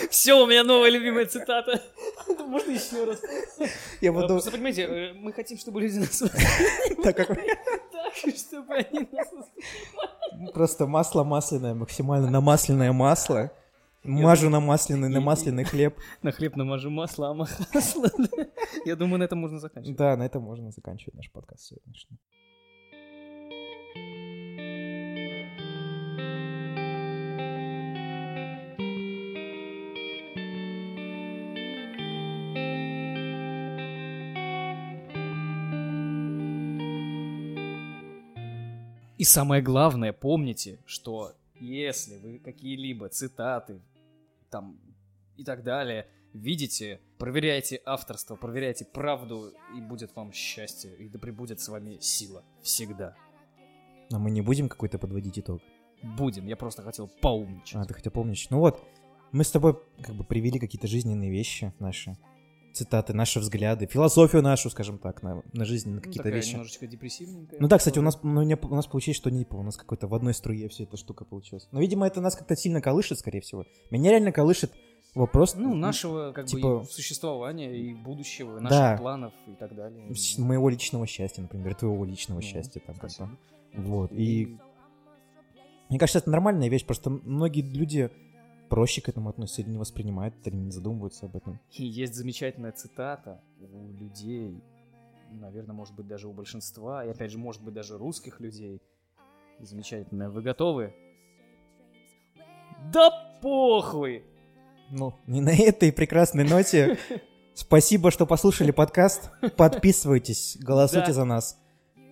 Все, у меня новая любимая цитата. Можно еще раз? Я буду... Просто понимаете, э, мы хотим, чтобы люди нас Так как чтобы они нас просто масло масляное, максимально на масляное масло. Мажу на масляный, на масляный хлеб. На хлеб намажу масло, а масло. Я думаю, на этом можно заканчивать. Да, на этом можно заканчивать наш подкаст сегодняшний. И самое главное, помните, что если вы какие-либо цитаты там и так далее видите, проверяйте авторство, проверяйте правду, и будет вам счастье, и да пребудет с вами сила. Всегда. А мы не будем какой-то подводить итог? Будем. Я просто хотел поумничать. А, ты хотя помнишь? Ну вот, мы с тобой как бы привели какие-то жизненные вещи наши, цитаты, наши взгляды, философию нашу, скажем так, на, на жизнь, на Ну, какие-то такая вещи. немножечко депрессивненькая. Ну да, кстати, у нас, ну, не- у нас получилось, что не у нас какой-то в одной струе вся эта штука получилась. Но, видимо, это нас как-то сильно колышет, скорее всего. Меня реально колышет вопрос... Ну, нашего, как типа- бы, и существования, и будущего, и Да. наших планов, и так далее. с- моего личного счастья, например, твоего личного Ну, счастья. Там, как-то. Вот, и мне кажется, это нормальная вещь, просто многие люди проще к этому относятся или не воспринимают, или не задумываются об этом. И есть замечательная цитата у людей, наверное, может быть, даже у большинства, и опять же, может быть, даже русских людей. Замечательная. Вы готовы? Да похуй! Ну, не на этой прекрасной ноте. Спасибо, что послушали подкаст. Подписывайтесь, голосуйте за нас.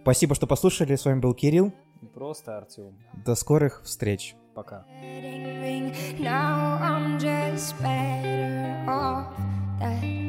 Спасибо, что послушали. С вами был Кирилл. Просто Артем. До скорых встреч. Пока. wedding ring. Now I'm just better off that